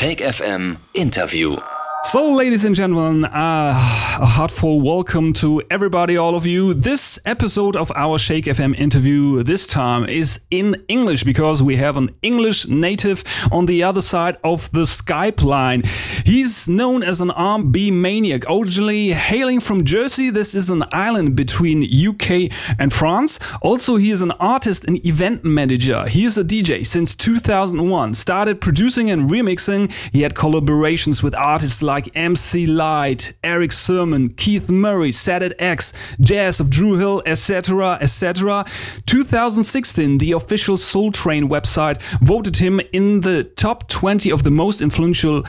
Shake FM Interview. So, ladies and gentlemen, uh, a heartful welcome to everybody, all of you. This episode of our Shake FM interview this time is in English because we have an English native on the other side of the Skype line. He's known as an R&B maniac, originally hailing from Jersey. This is an island between UK and France. Also, he is an artist and event manager. He is a DJ since 2001. Started producing and remixing. He had collaborations with artists like MC Lyte, Erick Sermon, Keith Murray, Sadat X, Jazz of Dru Hill, etc., etc. 2016, the official Soul Train website voted him in the top 20 of the most influential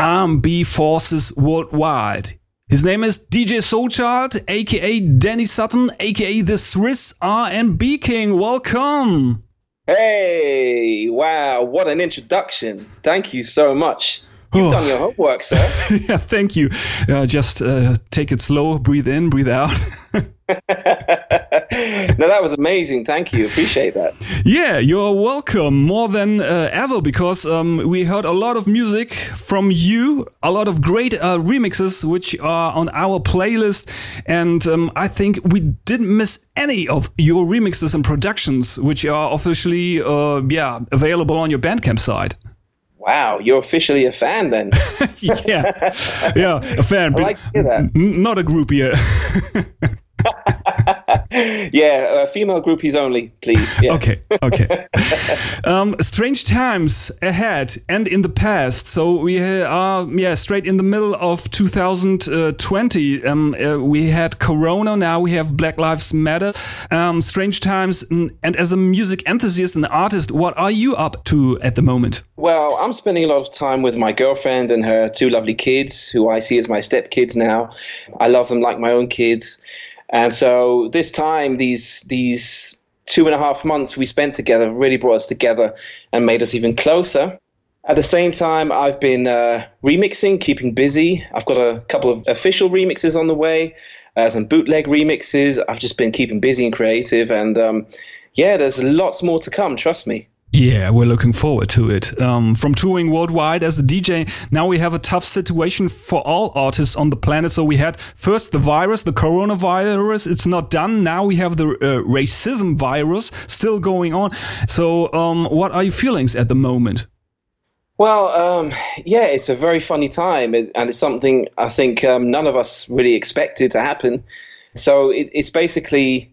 R&B forces worldwide. His name is DJ Soulchild, aka Danny Sutton, aka the Swiss R&B King. Welcome. Hey, wow, what an introduction. Thank you so much. You've oh. done your homework, sir. yeah, thank you. Uh, just uh, take it slow, breathe in, breathe out. no, that was amazing. Thank you. Appreciate that. Yeah, you're welcome more than uh, ever because um, we heard a lot of music from you, a lot of great uh, remixes which are on our playlist, and um, I think we didn't miss any of your remixes and productions which are officially, uh, yeah, available on your Bandcamp site. Wow, you're officially a fan then. yeah, yeah, a fan. I like to hear that. Not a groupie. yeah, uh, female groupies only, please. Yeah. Okay, okay. um, strange times ahead and in the past. So we are, yeah, straight in the middle of 2020. Um, uh, we had Corona. Now we have Black Lives Matter. Um, strange times. And as a music enthusiast and artist, what are you up to at the moment? Well, I'm spending a lot of time with my girlfriend and her two lovely kids, who I see as my stepkids now. I love them like my own kids. And so this time, these these two and a half months we spent together really brought us together and made us even closer. At the same time, I've been uh, remixing, keeping busy. I've got a couple of official remixes on the way, uh, some bootleg remixes. I've just been keeping busy and creative, and um, yeah, there's lots more to come. Trust me. Yeah, we're looking forward to it. Um, from touring worldwide as a DJ, now we have a tough situation for all artists on the planet. So we had first the virus, the coronavirus. It's not done. Now we have the uh, racism virus still going on. So, um, what are your feelings at the moment? Well, um, yeah, it's a very funny time, and it's something I think um, none of us really expected to happen. So it, it's basically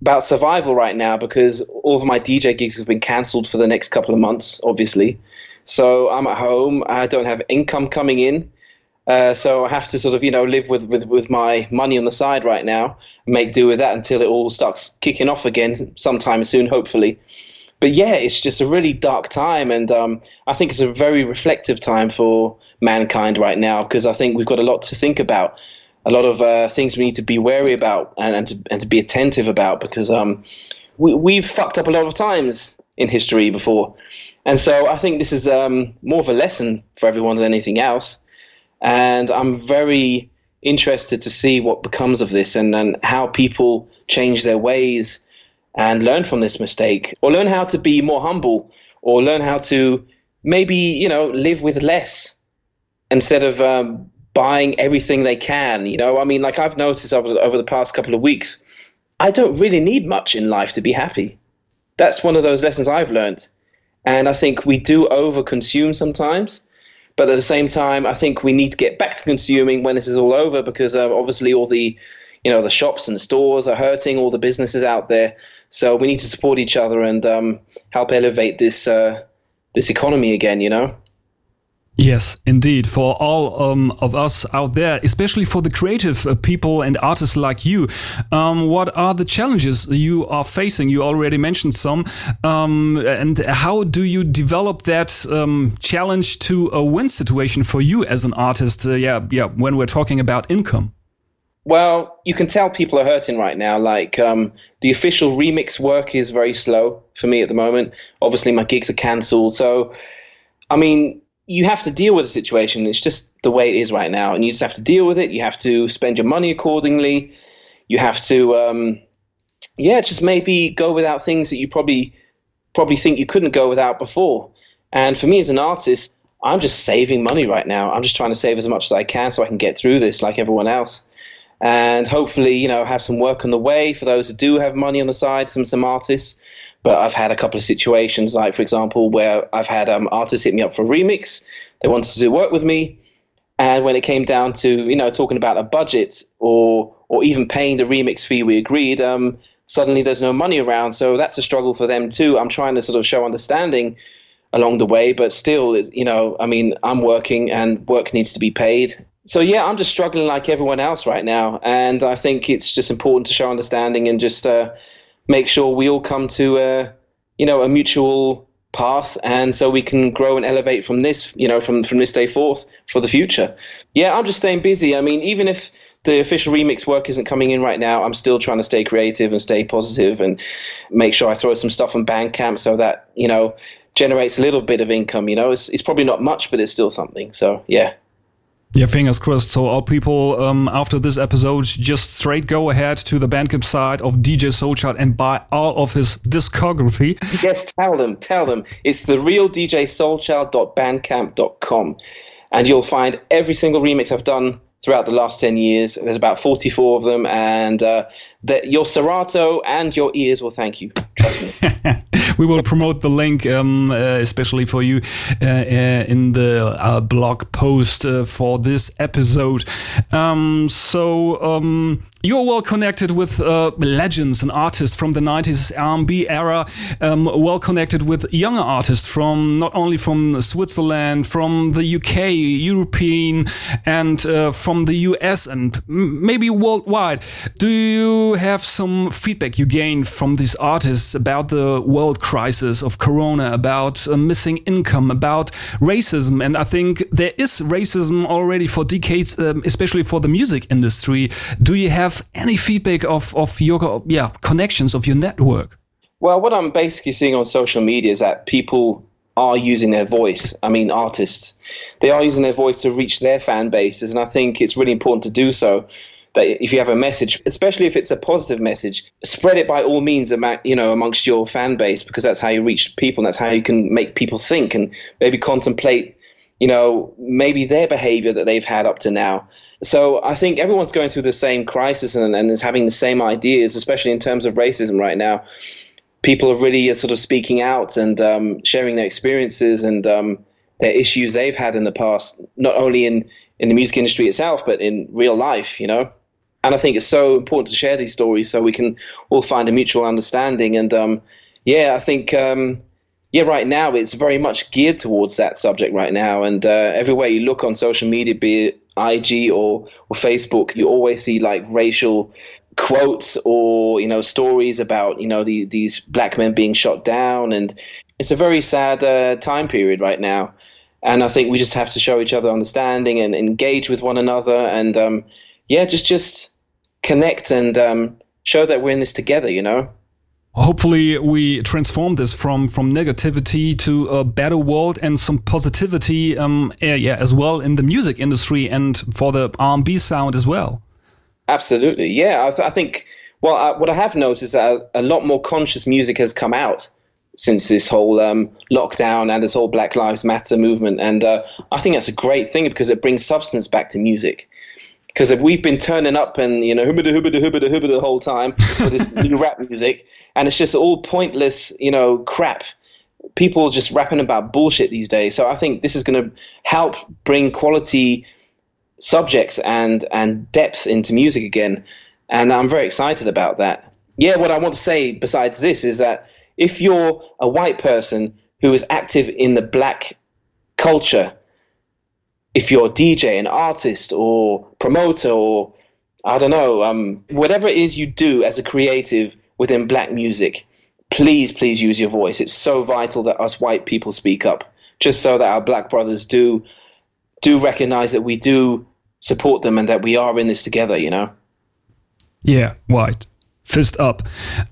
about survival right now because all of my DJ gigs have been cancelled for the next couple of months, obviously. So I'm at home. I don't have income coming in. Uh, so I have to sort of, you know, live with, with, with my money on the side right now, make do with that until it all starts kicking off again sometime soon, hopefully. But yeah, it's just a really dark time, and um, I think it's a very reflective time for mankind right now because I think we've got a lot to think about a lot of uh, things we need to be wary about and, and, to, and to be attentive about because um, we, we've fucked up a lot of times in history before. And so I think this is um, more of a lesson for everyone than anything else. And I'm very interested to see what becomes of this and, and how people change their ways and learn from this mistake or learn how to be more humble or learn how to maybe, you know, live with less instead of um, buying everything they can. You know, I mean, like I've noticed over, over the past couple of weeks, I don't really need much in life to be happy. That's one of those lessons I've learned. And I think we do over consume sometimes. But at the same time, I think we need to get back to consuming when this is all over because uh, obviously all the you know the shops and stores are hurting all the businesses out there so we need to support each other and um, help elevate this uh, this economy again you know Yes, indeed. For all um, of us out there, especially for the creative uh, people and artists like you, um, what are the challenges you are facing? You already mentioned some. Um, and how do you develop that um, challenge to a win situation for you as an artist? Uh, yeah, yeah. When we're talking about income. Well, you can tell people are hurting right now. Like um, the official remix work is very slow for me at the moment. Obviously, my gigs are cancelled. So, I mean, you have to deal with the situation. It's just the way it is right now, and you just have to deal with it. You have to spend your money accordingly. You have to, um, yeah, just maybe go without things that you probably probably think you couldn't go without before. And for me as an artist, I'm just saving money right now. I'm just trying to save as much as I can so I can get through this like everyone else. And hopefully, you know, have some work on the way for those who do have money on the side, some some artists. But I've had a couple of situations, like for example, where I've had um, artists hit me up for a remix. They wanted to do work with me, and when it came down to you know talking about a budget or or even paying the remix fee we agreed, um, suddenly there's no money around. So that's a struggle for them too. I'm trying to sort of show understanding along the way, but still, you know, I mean, I'm working and work needs to be paid. So yeah, I'm just struggling like everyone else right now, and I think it's just important to show understanding and just uh, make sure we all come to uh, you know a mutual path and so we can grow and elevate from this you know from from this day forth for the future. Yeah i'm just staying busy. I mean even if the official remix work isn't coming in right now i'm still trying to stay creative and stay positive and make sure i throw some stuff on bandcamp so that you know generates a little bit of income you know? It's, it's probably not much but it's still something. So yeah yeah, fingers crossed. So, all people um, after this episode just straight go ahead to the Bandcamp site of DJ Soulchild and buy all of his discography. Yes, tell them, tell them. It's the real DJ Soulchild.bandcamp.com, and you'll find every single remix I've done throughout the last 10 years. There's about 44 of them, and uh, the, your Serato and your ears will thank you. We will promote the link, um, uh, especially for you, uh, uh in the uh, blog post uh, for this episode. Um, so, um, you're well connected with uh, legends and artists from the 90s R&B era, um, well connected with younger artists from not only from Switzerland, from the UK, European, and from the US, and maybe worldwide. Do you have some feedback you gained from these artists about the world crisis of Corona, about uh, missing income, about racism? And I think there is racism already for decades, um, especially for the music industry. Do you have any feedback of, of your yeah connections of your network? Well, what I'm basically seeing on social media is that people are using their voice. I mean, artists, they are using their voice to reach their fan bases, and I think it's really important to do so. That if you have a message, especially if it's a positive message, spread it by all means, you know, amongst your fan base, because that's how you reach people, and that's how you can make people think and maybe contemplate, you know, maybe their behavior that they've had up to now. So I think everyone's going through the same crisis and, and is having the same ideas, especially in terms of racism right now. People are really uh, sort of speaking out and um, sharing their experiences and um, their issues they've had in the past, not only in, in the music industry itself, but in real life, you know? And I think it's so important to share these stories so we can all find a mutual understanding. And um, yeah, I think um, yeah, right now it's very much geared towards that subject right now. And uh, everywhere you look on social media, be it IG or, or Facebook, you always see like racial quotes or you know stories about you know the, these black men being shot down, and it's a very sad uh, time period right now. And I think we just have to show each other understanding and engage with one another, and um, yeah, just just connect and um, show that we're in this together. You know? Hopefully we transform this from from negativity to a better world and some positivity um yeah as well in the music industry and for the R&B sound as well. Absolutely yeah i, th I think well I, what i have noticed is that a, lot more conscious music has come out since this whole um, lockdown and this whole black lives matter movement. And uh, i think that's a great thing because it brings substance back to music because if we've been turning up and you know hoobada hoobada hoobada hoobada the whole time with this new rap music and it's just all pointless, you know, crap. People just rapping about bullshit these days. So I think this is going to help bring quality subjects and and depth into music again, and I'm very excited about that. Yeah, what I want to say besides this is that if you're a white person who is active in the black culture, if you're a DJ, an artist, or promoter, or I don't know, um, whatever it is you do as a creative within black music, please, please use your voice. It's so vital that us white people speak up, just so that our black brothers do do recognize that we do support them and that we are in this together. You know. Yeah, white fist up.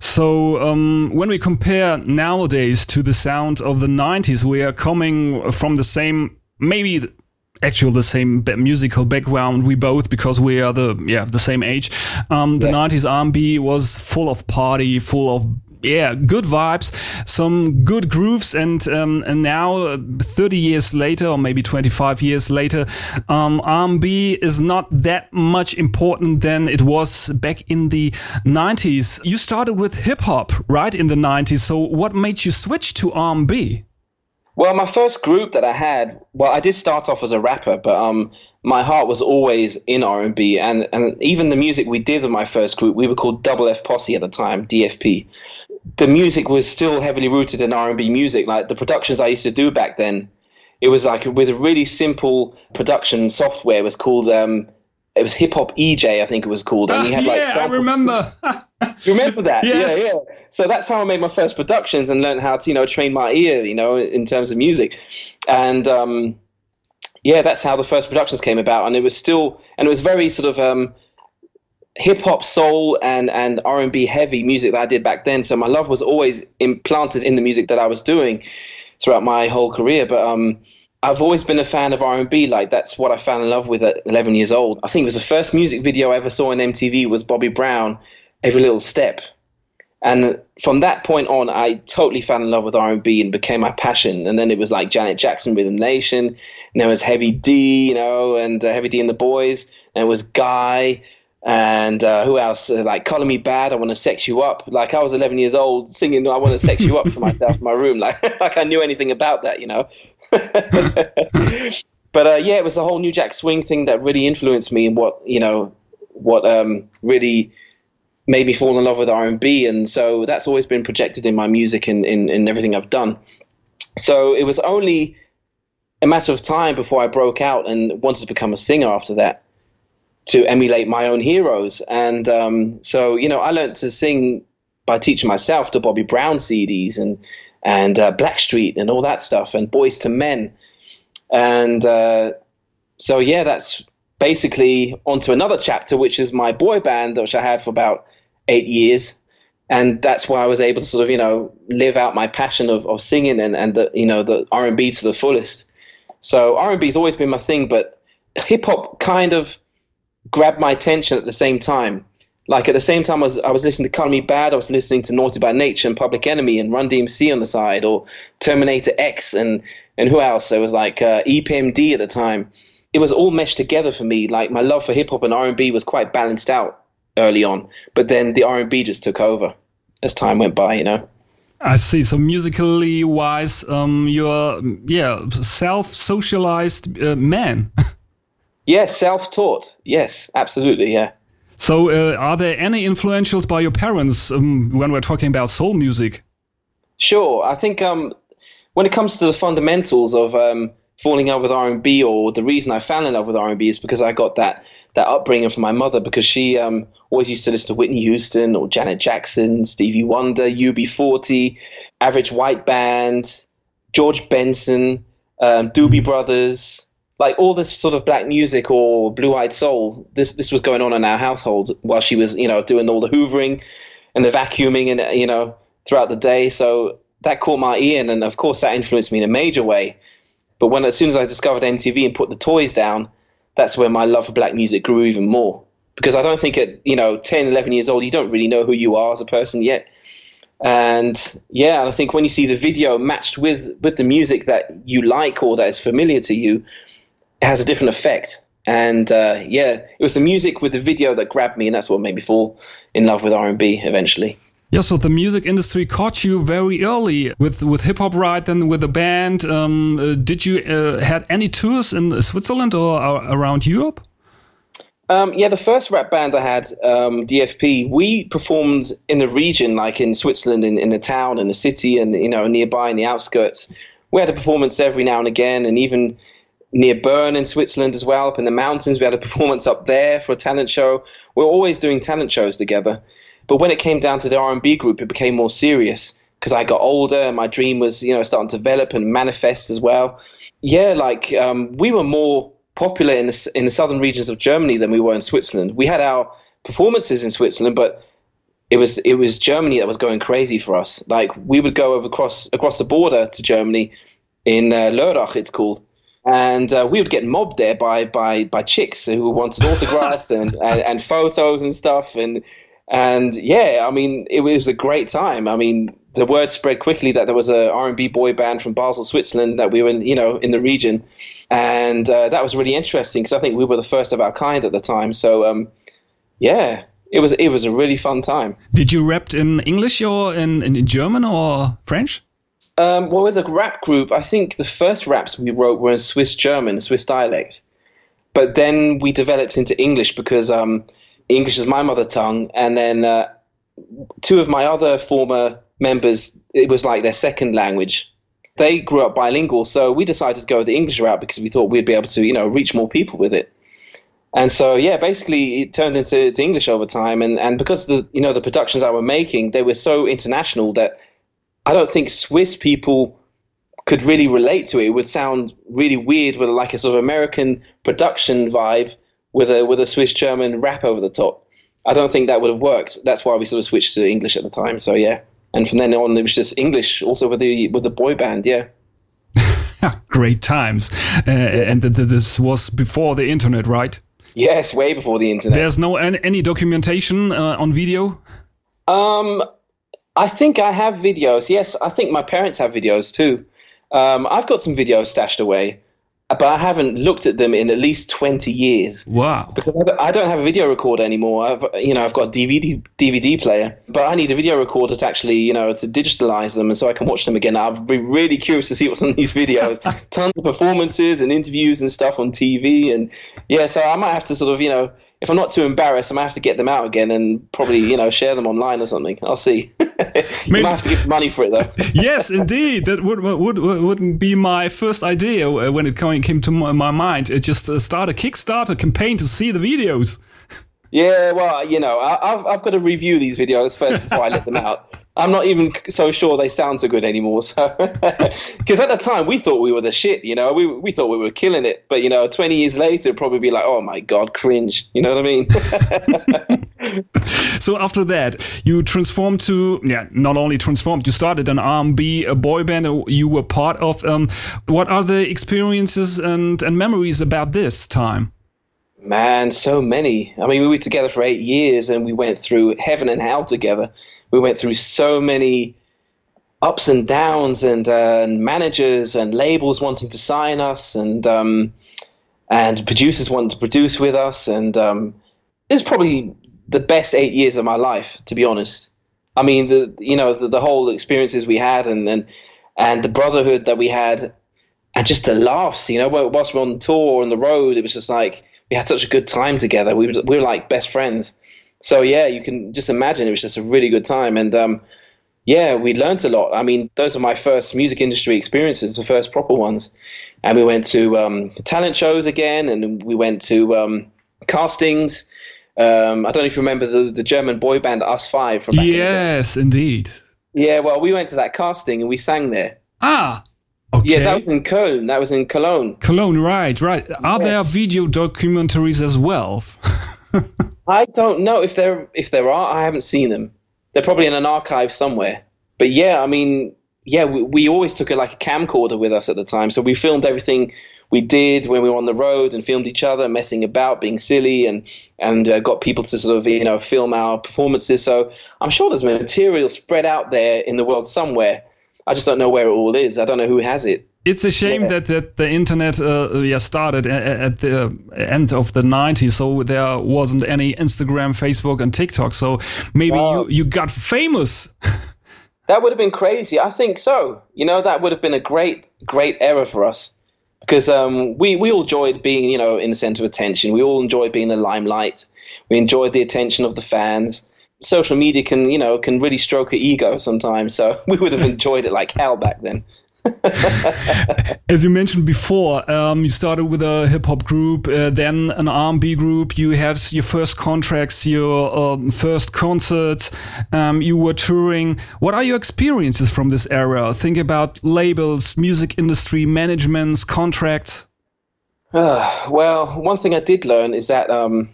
So um, when we compare nowadays to the sound of the 90s, we are coming from the same, maybe actual the same musical background we both because we are the yeah the same age um, the yes. 90s r&b was full of party full of yeah, good vibes, some good grooves, and um, and now, uh, 30 years later, or maybe 25 years later, um, R&B is not that much important than it was back in the 90s. You started with hip hop, right, in the 90s. So what made you switch to R&B? Well, my first group that I had, well, I did start off as a rapper, but um, my heart was always in R&B, and and even the music we did with my first group, we were called Double F Posse at the time, DFP. The music was still heavily rooted in R&B music. Like the productions I used to do back then, it was like with a really simple production software. It was called um, it was Hip Hop eJay, I think it was called, and you had like yeah, I remember. you remember that? Yes. Yeah, yeah. So that's how I made my first productions and learned how to, you know, train my ear, you know, in terms of music. And um, yeah, that's how the first productions came about. And it was still, and it was very sort of um, hip hop, soul, and and R and B heavy music that I did back then. So my love was always implanted in the music that I was doing throughout my whole career. But um, I've always been a fan of R and B. Like that's what I fell in love with at 11 years old. I think it was the first music video I ever saw on MTV was Bobby Brown, Every Little Step and from that point on, I totally fell in love with R and became my passion. And then it was like Janet Jackson, Rhythm Nation, and there was Heavy D, you know, and uh, Heavy D and the Boys, and it was Guy, and uh, who else? Uh, like Color Me Badd, I Want to Sex You Up. Like I was 11 years old singing I Want to Sex You Up to myself in my room, like like I knew anything about that, you know. but uh, yeah, it was the whole New Jack Swing thing that really influenced me and what you know, what um, really made me fall in love with R&B. And so that's always been projected in my music and in, in everything I've done. So it was only a matter of time before I broke out and wanted to become a singer after that to emulate my own heroes. And um, so, you know, I learned to sing by teaching myself to Bobby Brown CDs and, and uh, Blackstreet and all that stuff and Boyz II Men. And uh, so, yeah, that's basically onto another chapter, which is my boy band, which I had for about eight years. And that's why I was able to sort of, you know, live out my passion of, of singing and, and the, you know, the R&B to the fullest. So R&B has always been my thing, but hip hop kind of grabbed my attention at the same time. Like at the same time, I was, I was listening to Color Me Badd, I was listening to Naughty by Nature and Public Enemy and Run DMC on the side, or Terminator X and and who else? There was like uh, EPMD at the time. It was all meshed together for me. Like my love for hip hop and R and B was quite balanced out early on, but then the R and B just took over as time went by. You know. I see. So musically wise, um, you're yeah self-socialized uh, man. yes, self-taught. Yes, absolutely. Yeah. So, uh, are there any influentials by your parents um, when we're talking about soul music? Sure. I think um, when it comes to the fundamentals of um, falling in love with R and B, or the reason I fell in love with R and B is because I got that that upbringing from my mother because she um, always used to listen to Whitney Houston or Janet Jackson, Stevie Wonder, UB40, Average White Band, George Benson, um, Doobie Brothers, like all this sort of black music or blue eyed soul. This this was going on in our household while she was you know doing all the hoovering and the vacuuming and you know throughout the day. So that caught my ear, and, and of course that influenced me in a major way. But when as soon as I discovered MTV and put the toys down, that's where my love for black music grew even more. Because I don't think at, you know, 10, 11 years old, you don't really know who you are as a person yet. And yeah, I think when you see the video matched with, with the music that you like or that is familiar to you, it has a different effect. And uh, yeah, it was the music with the video that grabbed me, and that's what made me fall in love with R&B eventually. Yeah, so the music industry caught you very early with with hip hop, right? Then with the band. Um, uh, did you uh, had any tours in Switzerland or around Europe? Um, yeah, the first rap band I had, um, DFP, we performed in the region, like in Switzerland, in, in the town, in the city, and you know nearby in the outskirts. We had a performance every now and again, and even near Bern in Switzerland as well, up in the mountains. We had a performance up there for a talent show. We're always doing talent shows together. But when it came down to the R&B group, it became more serious because I got older and my dream was, you know, starting to develop and manifest as well. Yeah, like um, we were more popular in the, in the southern regions of Germany than we were in Switzerland. We had our performances in Switzerland, but it was it was Germany that was going crazy for us. Like we would go over across across the border to Germany in uh, Lörrach, it's called, and uh, we would get mobbed there by by by chicks who wanted autographs and, and, and photos and stuff and and yeah, I mean, it was a great time. I mean, the word spread quickly that there was a R&B boy band from Basel, Switzerland, that we were, in, you know, in the region, and uh, that was really interesting because I think we were the first of our kind at the time. So, um, yeah, it was it was a really fun time. Did you rap in English or in, in, German or French? Um, well, with a rap group, I think the first raps we wrote were in Swiss German, Swiss dialect, but then we developed into English because um, English is my mother tongue, and then uh, two of my other former members, it was like their second language. They grew up bilingual, so we decided to go the English route because we thought we'd be able to, you know, reach more people with it. And so, yeah, basically, it turned into English over time, and and because the you know the productions I were making, they were so international that I don't think Swiss people could really relate to it. It would sound really weird with like a sort of American production vibe with a with a Swiss German rap over the top. I don't think that would have worked. That's why we sort of switched to English at the time. So yeah, and from then on it was just English. Also with the with the boy band, yeah. Great times, uh, and th- th- this was before the internet, right? Yes, way before the internet. There's no any, any documentation uh, on video. Um, I think I have videos. Yes, I think my parents have videos too. Um, I've got some videos stashed away but I haven't looked at them in at least 20 years. Wow. Because I don't have a video recorder anymore. I've, you know, I've got a DVD, DVD player, but I need a video recorder to actually, you know, to digitalize them and so I can watch them again. I'll be really curious to see what's on these videos. Tons of performances and interviews and stuff on TV. And yeah, so I might have to sort of, you know, if I'm not too embarrassed, I might have to get them out again and probably, you know, share them online or something. I'll see. you Maybe. might have to give money for it though. yes, indeed. That would, would, wouldn't be my first idea when it came to my mind. It just uh, start a Kickstarter campaign to see the videos. Yeah, well, you know, I, have I've got to review these videos first before I let them out. I'm not even so sure they sound so good anymore. So, because at the time we thought we were the shit, you know, we we thought we were killing it. But you know, 20 years later, it'd probably be like, oh my god, cringe. You know what I mean? so after that, you transformed to yeah, not only transformed, you started an R&B a boy band you were part of. Um, what are the experiences and and memories about this time? Man, so many. I mean, we were together for eight years, and we went through heaven and hell together we went through so many ups and downs and, uh, managers and labels wanting to sign us and um, and producers wanting to produce with us and um, it's probably the best eight years of my life to be honest. I mean the you know the, the whole experiences we had and, and and the brotherhood that we had and just the laughs you know whilst we we're on tour on the road it was just like we had such a good time together. We were, we were like best friends so yeah, you can just imagine it was just a really good time, and um, yeah, we learned a lot. I mean, those are my first music industry experiences, the first proper ones, and we went to um, talent shows again, and we went to um, castings. Um, I don't know if you remember the, the German boy band US5 from yes, in indeed. Yeah, well, we went to that casting and we sang there. Ah, Okay. Yeah, that was in Cologne. That was in Cologne. Cologne, right, right. Are yes. there video documentaries as well? I don't know if there if there are. I haven't seen them. They're probably in an archive somewhere. But yeah, I mean, yeah, we, we always took a, like a camcorder with us at the time, so we filmed everything we did when we were on the road and filmed each other messing about, being silly, and and uh, got people to sort of you know film our performances. So I'm sure there's material spread out there in the world somewhere. I just don't know where it all is. I don't know who has it. It's a shame yeah. that, that the internet uh, yeah, started at the end of the 90s, so there wasn't any Instagram, Facebook, and TikTok. So maybe wow. you, you got famous. that would have been crazy. I think so. You know, that would have been a great, great era for us because um, we, we all enjoyed being, you know, in the center of attention. We all enjoyed being in the limelight. We enjoyed the attention of the fans. Social media can, you know, can really stroke your ego sometimes. So we would have enjoyed it like hell back then. As you mentioned before, um, you started with a hip hop group, uh, then an R&B group. You had your first contracts, your um, first concerts. Um, you were touring. What are your experiences from this era? Think about labels, music industry, managements, contracts. Uh, well, one thing I did learn is that um,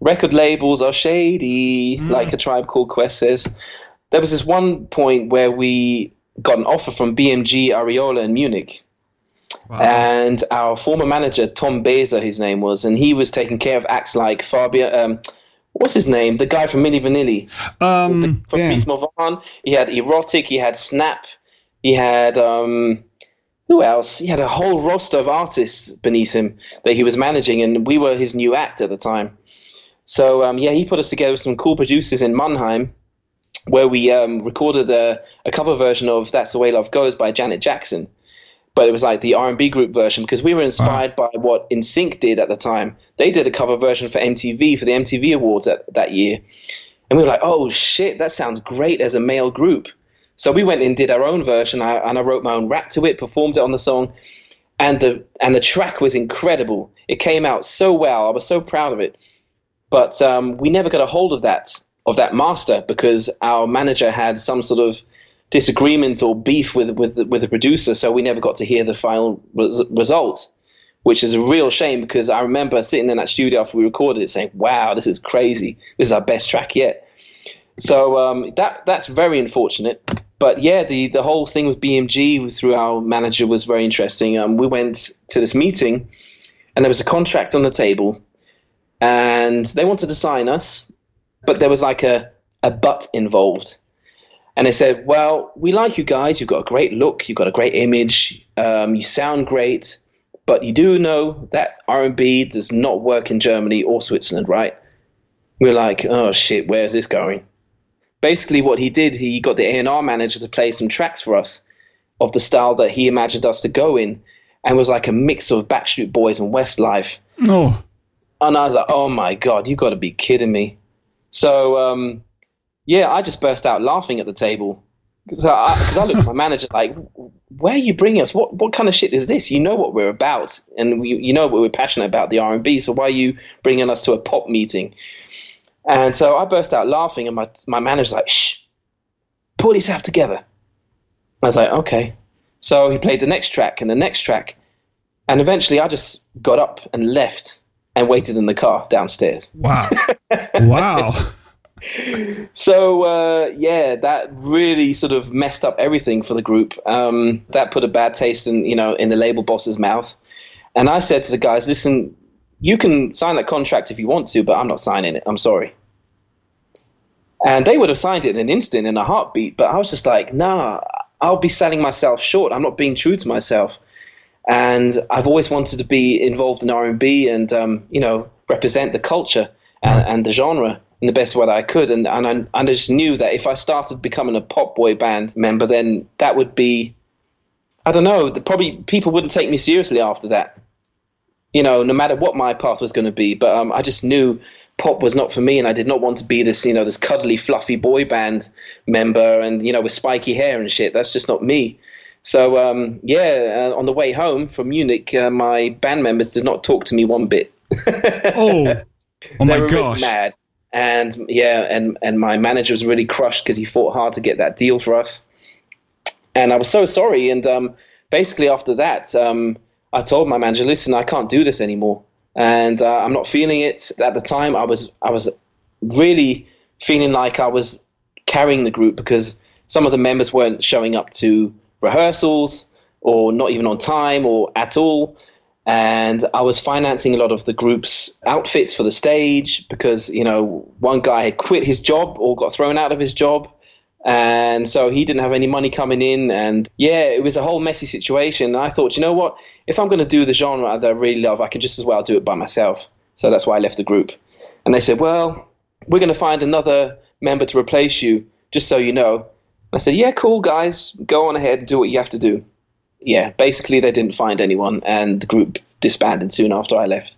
record labels are shady, mm. like a tribe called Quest says. There was this one point where we got an offer from BMG Ariola in Munich. Wow. And our former manager, Tom Bezer, his name was, and he was taking care of acts like Fabio, um, what's his name? The guy from Milli Vanilli. Um, from. Peace Morvan. He had E-Rotic. He had Snap. He had um, who else? He had a whole roster of artists beneath him that he was managing, and we were his new act at the time. So um, yeah, he put us together with some cool producers in Mannheim, where we um, recorded a, a cover version of "That's the Way Love Goes" by Janet Jackson. But it was like the R and B group version because we were inspired by what NSYNC did at the time. They did a cover version for MTV for the MTV Awards that, that year, and we were like, "Oh shit, that sounds great as a male group." So we went and did our own version, I, and I wrote my own rap to it, performed it on the song, and the and the track was incredible. It came out so well. I was so proud of it, but um, we never got a hold of that of that master because our manager had some sort of disagreement or beef with with with the producer, so we never got to hear the final res- result, which is a real shame because I remember sitting in that studio after we recorded it, saying, "Wow, this is crazy! This is our best track yet." So um, that that's very unfortunate. But yeah, the the whole thing with BMG through our manager was very interesting. Um, we went to this meeting, and there was a contract on the table, and they wanted to sign us, but there was like a a but involved. And they said, "Well, we like you guys. You've got a great look. You've got a great image. Um, you sound great, but you do know that R and B does not work in Germany or Switzerland, right?" We're like, "Oh shit, where's this going?" Basically, what he did, he got the A and R manager to play some tracks for us of the style that he imagined us to go in, and was like a mix of Backstreet Boys and Westlife. Oh, And I was like, "Oh my god, you got to be kidding me!" So um, yeah, I just burst out laughing at the table because I, I looked at my manager like, "Where are you bringing us? What what kind of shit is this? You know what we're about, and we, you know what we're passionate about the R and B. So why are you bringing us to a pop meeting?" And so I burst out laughing, and my my manager's like, "Shh, pull yourself together." I was like, "Okay." So he played the next track and the next track, and eventually I just got up and left and waited in the car downstairs. wow. wow. So uh, yeah, that really sort of messed up everything for the group. Um, that put a bad taste in you know in the label boss's mouth. And I said to the guys, "Listen, you can sign that contract if you want to, but I'm not signing it. I'm sorry." And they would have signed it in an instant, in a heartbeat. But I was just like, "Nah, I'll be selling myself short. I'm not being true to myself." And I've always wanted to be involved in R and B and um, you know represent the culture and, and the genre in the best way that I could. And and I, and I just knew that if I started becoming a pop boy band member, then that would be, I don't know, the, probably people wouldn't take me seriously after that. You know, no matter what my path was going to be. But um, I just knew pop was not for me, and I did not want to be this, you know, this cuddly, fluffy boy band member, and you know, with spiky hair and shit. That's just not me. So um, yeah, uh, on the way home from Munich, uh, my band members did not talk to me one bit. Oh, oh my they were really gosh. mad. And yeah, and and my manager was really crushed because he fought hard to get that deal for us. And I was so sorry. And um, basically after that, um, I told my manager, "Listen, I can't do this anymore, and uh, I'm not feeling it." At the time, I was I was really feeling like I was carrying the group because some of the members weren't showing up to rehearsals or not even on time or at all and I was financing a lot of the group's outfits for the stage because you know one guy had quit his job or got thrown out of his job, and so he didn't have any money coming in, and yeah, it was a whole messy situation. And I thought, you know what, if I'm going to do the genre that I really love, I can just as well do it by myself. So that's why I left the group, and they said, well, we're going to find another member to replace you, just so you know. I said, yeah, cool, guys, go on ahead. And do what you have to do yeah, basically they didn't find anyone, and the group disbanded soon after I left.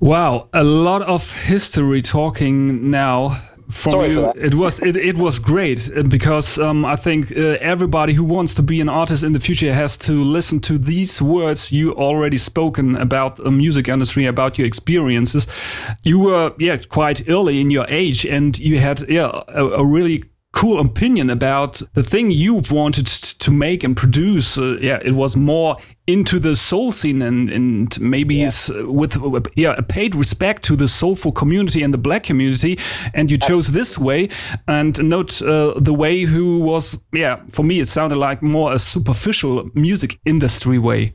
Wow, a lot of history talking now. From Sorry you. for that. It was it, it was great uh, because um, I think uh, everybody who wants to be an artist in the future has to listen to these words you already spoken about the music industry, about your experiences. You were yeah quite early in your age, and you had yeah a, a really cool opinion about the thing you've wanted to make and produce. Uh, yeah, it was more into the soul scene and, and maybe with uh, yeah a paid respect to the soulful community and the black community. And you chose this way and not uh, the way who was yeah for me it sounded like more a superficial music industry way.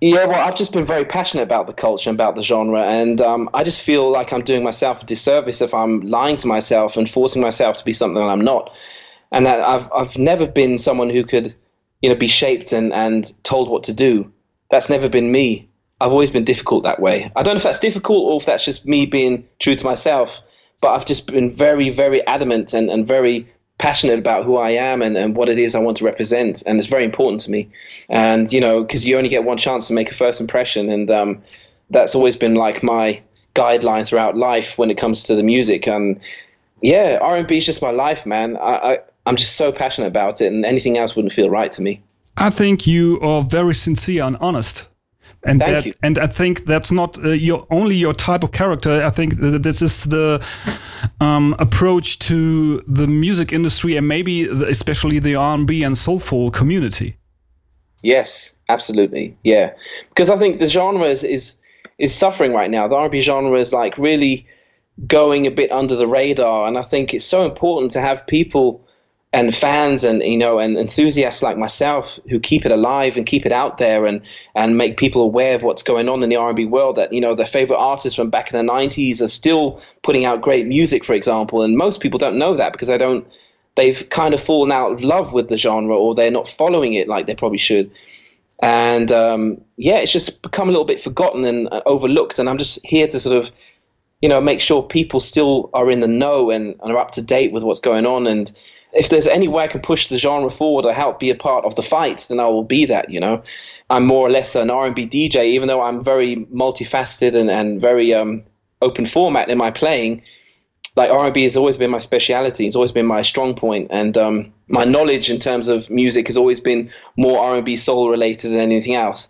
Yeah, well, I've just been very passionate about the culture and about the genre, and um, I just feel like I'm doing myself a disservice if I'm lying to myself and forcing myself to be something that I'm not. And that I've I've never been someone who could, you know, be shaped and and told what to do. That's never been me. I've always been difficult that way. I don't know if that's difficult or if that's just me being true to myself, but I've just been very, very adamant and, and very passionate about who I am and, and what it is I want to represent. And it's very important to me. And, you know, because you only get one chance to make a first impression. And um, that's always been like my guideline throughout life when it comes to the music. And yeah, R&B is just my life, man. I, I, I'm just so passionate about it and anything else wouldn't feel right to me. I think you are very sincere and honest and Thank that you. and I think that's not uh, your only your type of character. I think that this is the um, approach to the music industry and maybe the, especially the R and B and soulful community. Yes, absolutely. Yeah, because I think the genre is is, is suffering right now. The R&B genre is like really going a bit under the radar, and I think it's so important to have people and fans and you know and enthusiasts like myself who keep it alive and keep it out there and and make people aware of what's going on in the R&B world that you know their favorite artists from back in the 90s are still putting out great music for example. And most people don't know that because they don't they've kind of fallen out of love with the genre or they're not following it like they probably should. And um, yeah it's just become a little bit forgotten and uh, overlooked. And I'm just here to sort of you know make sure people still are in the know and, and are up to date with what's going on. And if there's any way I can push the genre forward or help be a part of the fight, then I will be that. You know, I'm more or less an R&B DJ, even though I'm very multifaceted and and very um, open format in my playing. Like R&B has always been my speciality. It's always been my strong point, and um, my knowledge in terms of music has always been more R&B soul related than anything else.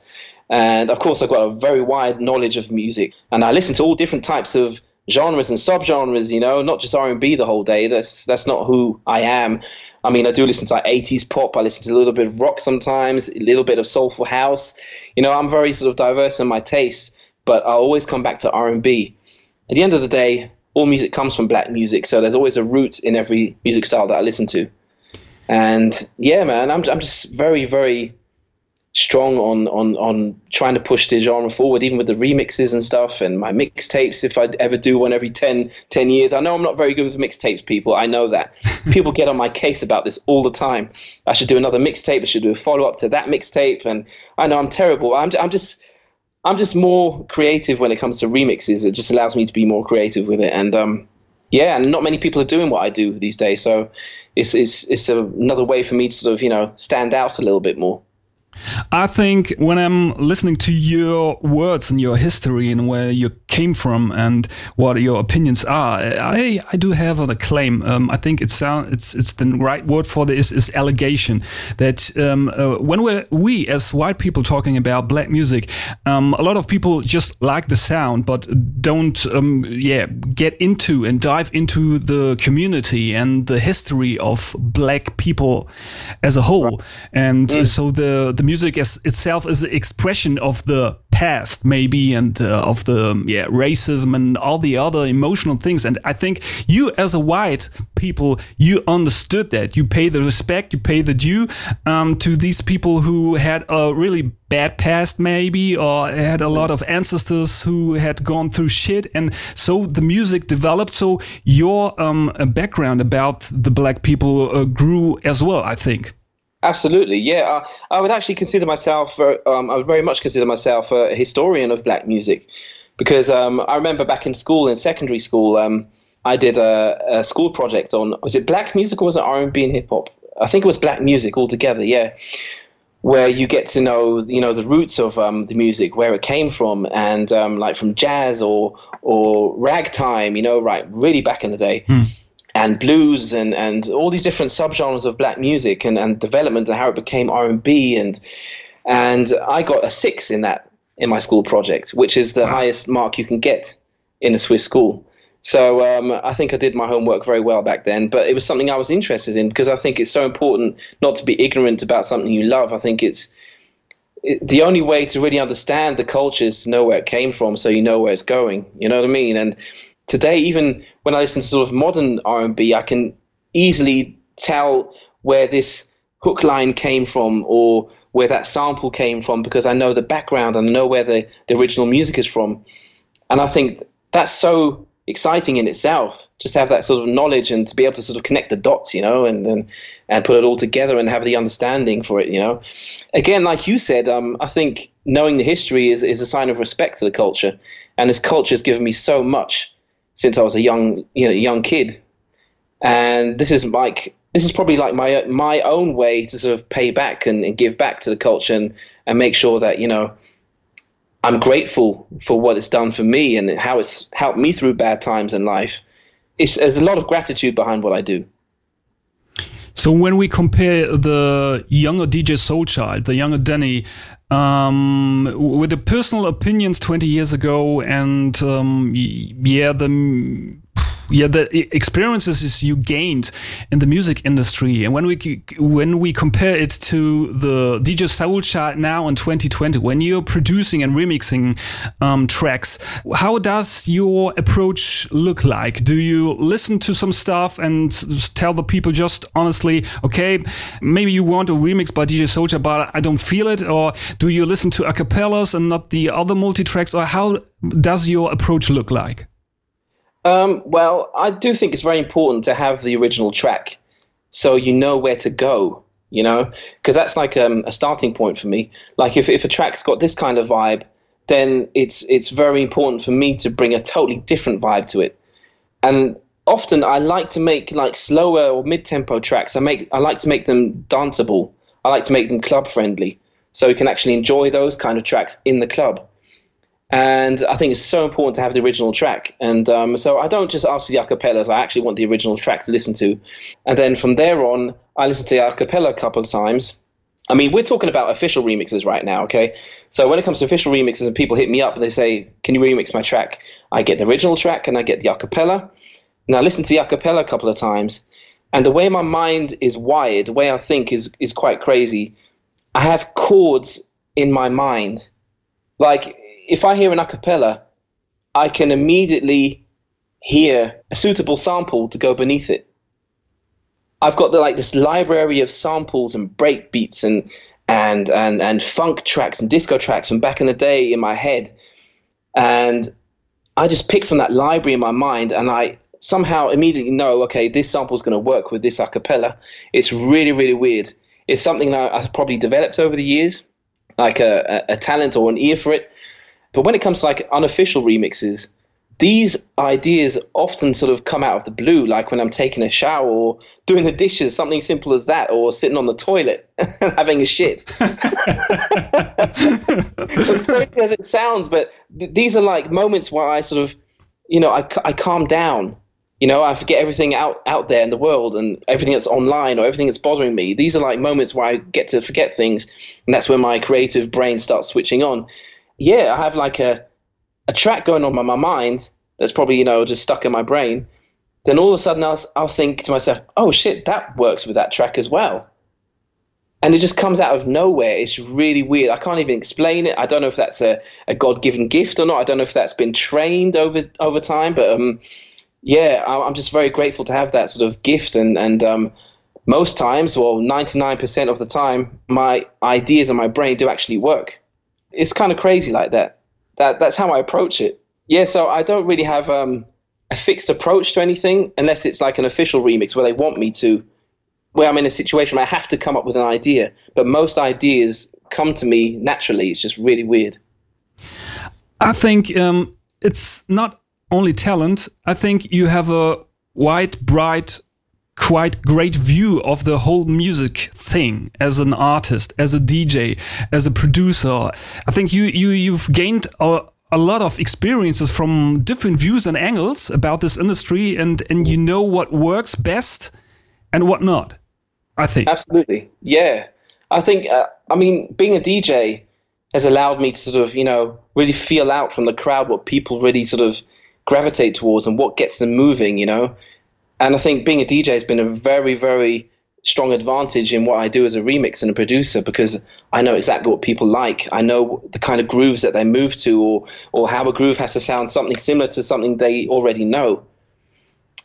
And of course, I've got a very wide knowledge of music, and I listen to all different types of genres and subgenres, you know, not just R&B the whole day. That's that's not who I am. I mean, I do listen to like 80s pop. I listen to a little bit of rock sometimes, a little bit of soulful house. You know, I'm very sort of diverse in my tastes, but I always come back to R&B. At the end of the day, all music comes from black music, so there's always a root in every music style that I listen to. And yeah, man, I'm I'm just very very strong on on on trying to push the genre forward even with the remixes and stuff and my mixtapes if i ever do one every 10 10 years. I know i'm not very good with mixtapes people. I know that. People get on my case about this all the time. I should do another mixtape. I should do a follow-up to that mixtape. And i know i'm terrible. I'm, I'm just i'm just more creative when it comes to remixes. It just allows me to be more creative with it. And um yeah and not many people are doing what i do these days. So it's it's it's a, another way for me to sort of you know stand out a little bit more I think when I'm listening to your words and your history and where you came from and what your opinions are, I, I do have a claim. Um, I think it's sound it's it's the right word for this is allegation that um, uh, when we we as white people talking about black music, um, a lot of people just like the sound but don't um, yeah get into and dive into the community and the history of black people as a whole, and mm. so the the music as itself is an expression of the past, maybe, and uh, of the yeah racism and all the other emotional things. And I think you, as a white people, you understood that. You pay the respect, you pay the due um, to these people who had a really bad past, maybe, or had a lot of ancestors who had gone through shit. And so the music developed. So your um, background about the black people uh, grew as well, I think. Absolutely, yeah. I, I would actually consider myself, uh, um, I would very much consider myself a historian of black music, because um, I remember back in school, in secondary school, um, I did a, a, school project on was it black music or was it R and B and hip hop? I think it was black music altogether. Yeah, where you get to know you know the roots of um, the music, where it came from, and um, like from jazz or or ragtime. You know, right, really back in the day. Mm and blues and, and all these different subgenres of black music and, and development and how it became R&B and and I got a six in that in my school project, which is the wow. highest mark you can get in a Swiss school. So um, I think I did my homework very well back then, but it was something I was interested in because I think it's so important not to be ignorant about something you love. I think it's it, the only way to really understand the culture is to know where it came from, so you know where it's going. You know what I mean? And today, even when I listen to sort of modern R&B, I can easily tell where this hook line came from or where that sample came from because I know the background and I know where the, the original music is from. And I think that's so exciting in itself, just to have that sort of knowledge and to be able to sort of connect the dots, you know, and and, and put it all together and have the understanding for it, you know. Again, like you said, um, I think knowing the history is, is a sign of respect to the culture. And this culture has given me so much since I was a young, you know, young kid. And this is like this is probably like my my own way to sort of pay back and, and give back to the culture and, and make sure that you know I'm grateful for what it's done for me and how it's helped me through bad times in life. It's, there's a lot of gratitude behind what I do. So when we compare the younger DJ Soulchild, the younger Danny, um, with the personal opinions 20 years ago, and um, yeah, the yeah the experiences you gained in the music industry. And when we when we compare it to the DJ Soulchild now in 2020 when you're producing and remixing um, tracks how does your approach look like? Do you listen to some stuff and tell the people just honestly okay maybe you want a remix by DJ Soulchild but I don't feel it or do you listen to acapellas and not the other multi tracks or how does your approach look like um, well, I do think it's very important to have the original track so you know where to go, you know, because that's like um, a starting point for me. Like if, if a track's got this kind of vibe, then it's it's very important for me to bring a totally different vibe to it. And often I like to make like slower or mid-tempo tracks. I make I like to make them danceable. I like to make them club friendly, so you can actually enjoy those kind of tracks in the club. And I think it's so important to have the original track. And um, so I don't just ask for the acapellas, I actually want the original track to listen to. And then from there on, I listen to the acapella a couple of times. I mean, we're talking about official remixes right now, okay? So when it comes to official remixes and people hit me up and they say, Can you remix my track? I get the original track and I get the acapella. I listen to the acapella a couple of times. And the way my mind is wired, the way I think is, is quite crazy. I have chords in my mind. Like, if I hear an acapella, I can immediately hear a suitable sample to go beneath it. I've got the, like this library of samples and break beats and and and and funk tracks and disco tracks from back in the day in my head, and I just pick from that library in my mind, and I somehow immediately know, okay, this sample is going to work with this acapella. It's really really weird. It's something that I've probably developed over the years, like a, a, a talent or an ear for it. But when it comes to like unofficial remixes, these ideas often sort of come out of the blue, like when I'm taking a shower or doing the dishes, something simple as that, or sitting on the toilet having a shit. as crazy as it sounds, but th- these are like moments where I sort of, you know, I, I calm down. You know, I forget everything out, out there in the world and everything that's online or everything that's bothering me. These are like moments where I get to forget things, and that's when my creative brain starts switching on yeah, I have like a a track going on in my mind that's probably you know just stuck in my brain. Then all of a sudden I'll I'll think to myself, oh shit, that works with that track as well. And it just comes out of nowhere. It's really weird. I can't even explain it. I don't know if that's a, a God given gift or not. I don't know if that's been trained over over time. But um, yeah, I'm just very grateful to have that sort of gift. And and um, most times, well, 99% of the time, my ideas in my brain do actually work it's kind of crazy like that. That that's how I approach it. Yeah, so I don't really have um, a fixed approach to anything unless it's like an official remix where they want me to, where I'm in a situation where I have to come up with an idea. But most ideas come to me naturally. It's just really weird. I think um, it's not only talent. I think you have a wide, bright quite great view of the whole music thing as an artist, as a DJ, as a producer. I think you you you've gained a, a lot of experiences from different views and angles about this industry, and and you know what works best and what not. I think absolutely, yeah. I think uh, I mean being a DJ has allowed me to sort of you know really feel out from the crowd what people really sort of gravitate towards and what gets them moving. You know, and I think being a DJ has been a very, very strong advantage in what I do as a remix and a producer because I know exactly what people like. I know the kind of grooves that they move to or or how a groove has to sound something similar to something they already know.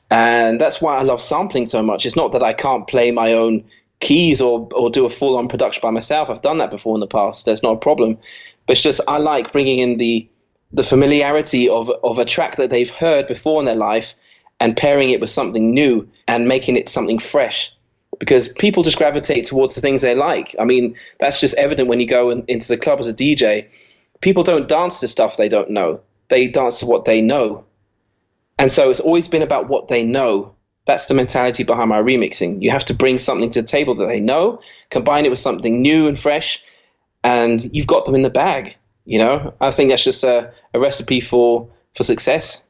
And that's why I love sampling so much. It's not that I can't play my own keys or or do a full on production by myself. I've done that before in the past. That's not a problem. But it's just I like bringing in the the familiarity of of a track that they've heard before in their life and pairing it with something new and making it something fresh because people just gravitate towards the things they like. I mean, that's just evident when you go in, into the club as a DJ. People don't dance to stuff they don't know. They dance to what they know. And so it's always been about what they know. That's the mentality behind my remixing. You have to bring something to the table that they know, combine it with something new and fresh, and you've got them in the bag. You know, I think that's just a, a recipe for for success.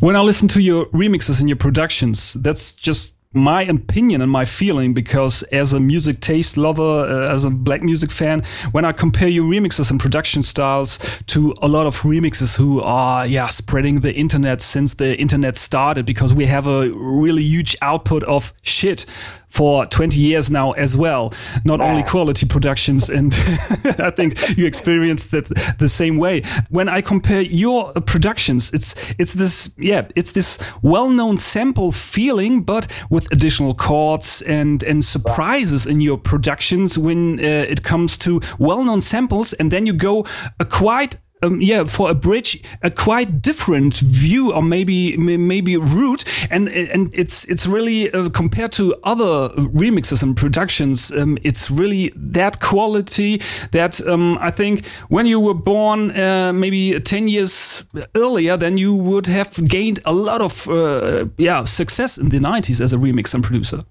When I listen to your remixes and your productions, that's just my opinion and my feeling because as a music taste lover uh, as a black music fan when i compare your remixes and production styles to a lot of remixes who are yeah spreading the internet since the internet started because we have a really huge output of shit for 20 years now as well. Not only quality productions, and I think you experienced that the same way. When I compare your productions, it's it's this yeah, it's this well-known sample feeling, but with additional chords and and surprises in your productions when uh, it comes to well-known samples, and then you go a quite um, yeah, for a bridge, a quite different view, or maybe maybe route, and and it's it's really uh, compared to other remixes and productions, um, it's really that quality that um, I think when you were born uh, maybe ten years earlier, then you would have gained a lot of uh, yeah success in the '90s as a remix and producer.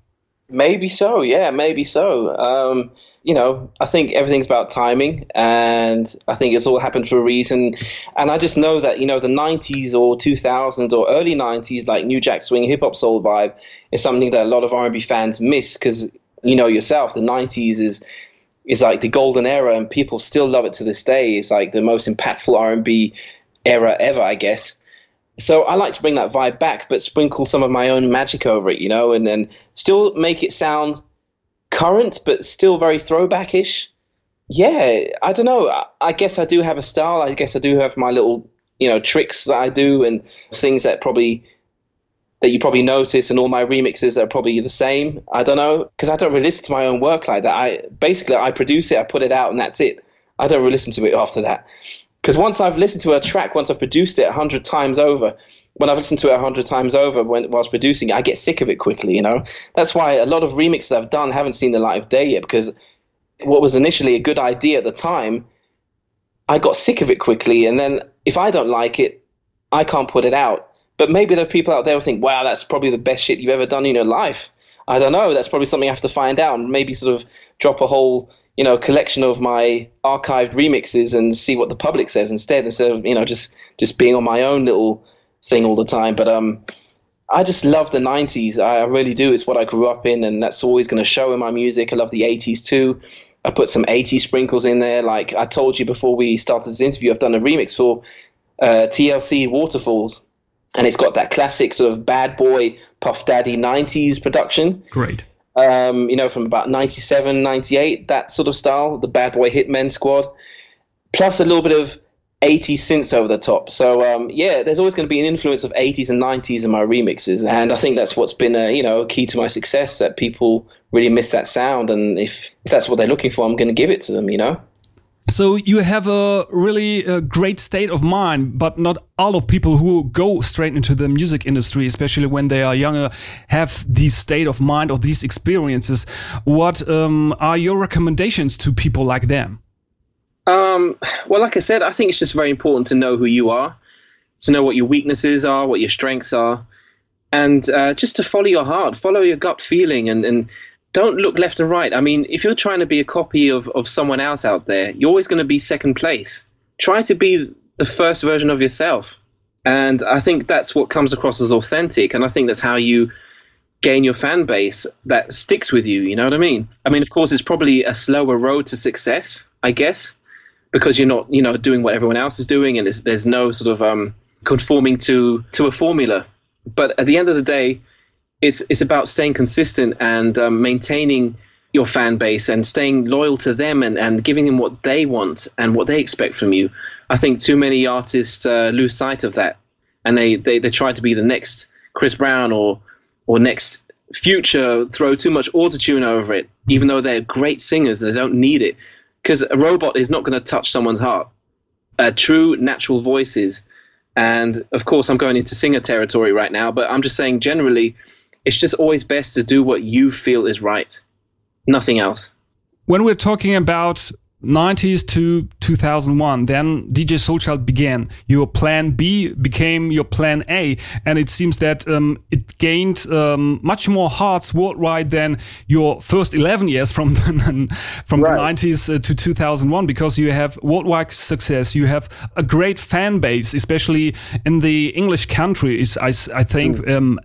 Maybe so, yeah, maybe so. Um, you know, I think everything's about timing, and I think it's all happened for a reason. And I just know that you know the '90s or 2000s or early '90s, like New Jack Swing, hip hop soul vibe, is something that a lot of R&B fans miss because you know yourself, the '90s is is like the golden era, and people still love it to this day. It's like the most impactful R&B era ever, I guess. So I like to bring that vibe back, but sprinkle some of my own magic over it, you know, and then still make it sound current, but still very throwbackish. Yeah, I don't know. I, guess I do have a style. I guess I do have my little, you know, tricks that I do and things that probably that you probably notice and all my remixes are probably the same. I don't know because I don't really listen to my own work like that. I basically I produce it, I put it out, and that's it. I don't really listen to it after that. Because once I've listened to a track, once I've produced it a hundred times over, when I've listened to it a hundred times over when whilst producing it, I get sick of it quickly. You know, that's why a lot of remixes I've done haven't seen the light of day yet. Because what was initially a good idea at the time, I got sick of it quickly, and then if I don't like it, I can't put it out. But maybe there are people out there who think, "Wow, that's probably the best shit you've ever done in your life." I don't know. That's probably something I have to find out, and maybe sort of drop a whole you know, collection of my archived remixes and see what the public says instead, instead of you know just just being on my own little thing all the time. But um, I just love the '90s. I really do. It's what I grew up in, and that's always going to show in my music. I love the '80s too. I put some '80s sprinkles in there. Like I told you before we started this interview, I've done a remix for uh, TLC Waterfalls, and it's got that classic sort of bad boy Puff Daddy '90s production. Great um, you know, from about 97, 98, that sort of style, the Bad Boy Hitmen squad, plus a little bit of 80s synths over the top. So, um, yeah, there's always going to be an influence of 80s and 90s in my remixes. And I think that's what's been, a, you know, key to my success, that people really miss that sound. And if, if that's what they're looking for, I'm going to give it to them, you know? So you have a really uh, great state of mind, but not all of people who go straight into the music industry, especially when they are younger, have this state of mind or these experiences. What um, are your recommendations to people like them? Um, well, like I said, I think it's just very important to know who you are, to know what your weaknesses are, what your strengths are, and uh, just to follow your heart, follow your gut feeling, and, and don't look left and right. I mean, if you're trying to be a copy of, of someone else out there, you're always going to be second place. Try to be the first version of yourself. And I think that's what comes across as authentic. And I think that's how you gain your fan base that sticks with you. You know what I mean? I mean, of course, it's probably a slower road to success, I guess, because you're not, you know, doing what everyone else is doing, and there's no sort of um, conforming to to a formula. But at the end of the day, it's it's about staying consistent and um, maintaining your fan base and staying loyal to them and, and giving them what they want and what they expect from you. I think too many artists uh, lose sight of that and they, they, they try to be the next Chris Brown or or next Future throw too much autotune over it, even though they're great singers. They don't need it because a robot is not going to touch someone's heart. Uh, true natural voices, and of course, I'm going into singer territory right now, but I'm just saying generally, it's just always best to do what you feel is right, nothing else. When we're talking about 90s to 2001 then dj soulchild began your plan b became your plan a and it seems that um, it gained um, much more hearts worldwide than your first 11 years from the, from right. the 90s uh, to 2001 because you have worldwide success you have a great fan base especially in the english countries i, I think mm. um,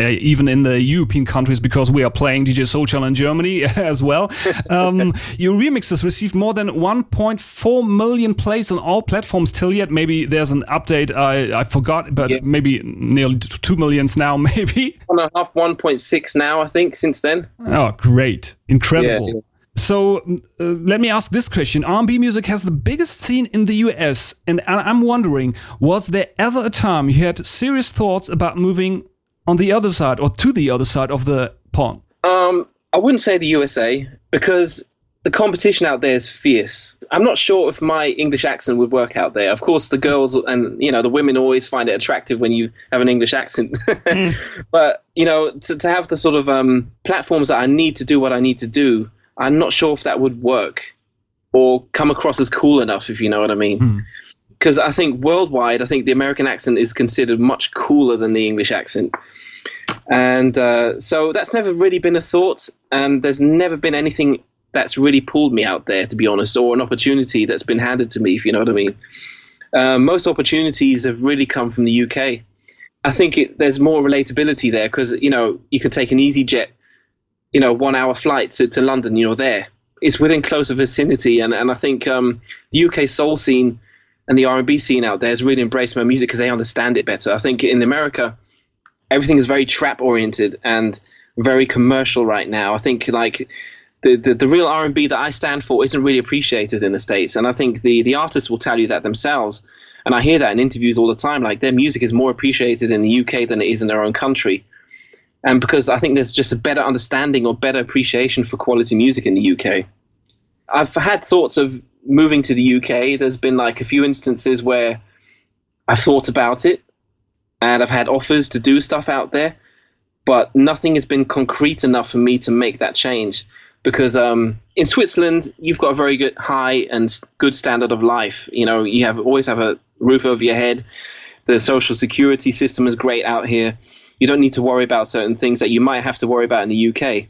uh, even in the European countries because we are playing DJ Soulchild in Germany as well. Um, your remixes received more than 1.4 million plays on all platforms till yet. Maybe there's an update I, I forgot, but yeah. maybe nearly 2 millions now, maybe. One and a half, 1.6 now, I think, since then. Oh, great. Incredible. Yeah. So uh, let me ask this question: R&B music has the biggest scene in the US, and I'm wondering, was there ever a time you had serious thoughts about moving on the other side or to the other side of the pond? Um, I wouldn't say the USA because the competition out there is fierce. I'm not sure if my English accent would work out there. Of course, the girls and you know the women always find it attractive when you have an English accent. mm. But you know, to, to have the sort of um, platforms that I need to do what I need to do, I'm not sure if that would work or come across as cool enough, if you know what I mean. Mm because I think worldwide, I think the American accent is considered much cooler than the English accent. And uh, so that's never really been a thought. And there's never been anything that's really pulled me out there, to be honest, or an opportunity that's been handed to me, if you know what I mean. Uh, most opportunities have really come from the UK. I think it, there's more relatability there because, you know, you could take an EasyJet, you know, one hour flight to, to London, you're there. It's within closer vicinity. And, and I think um, the UK soul scene and the R&B scene out there has really embraced my music because they understand it better. I think in America, everything is very trap oriented and very commercial right now. I think like the, the, the real R&B that I stand for isn't really appreciated in the States. And I think the, the artists will tell you that themselves. And I hear that in interviews all the time. Like their music is more appreciated in the UK than it is in their own country. And because I think there's just a better understanding or better appreciation for quality music in the UK. I've had thoughts of moving to the UK, there's been like a few instances where I've thought about it and I've had offers to do stuff out there, but nothing has been concrete enough for me to make that change. Because um, in Switzerland, you've got a very good high and good standard of life. You know, you have always have a roof over your head. The social security system is great out here. You don't need to worry about certain things that you might have to worry about in the UK.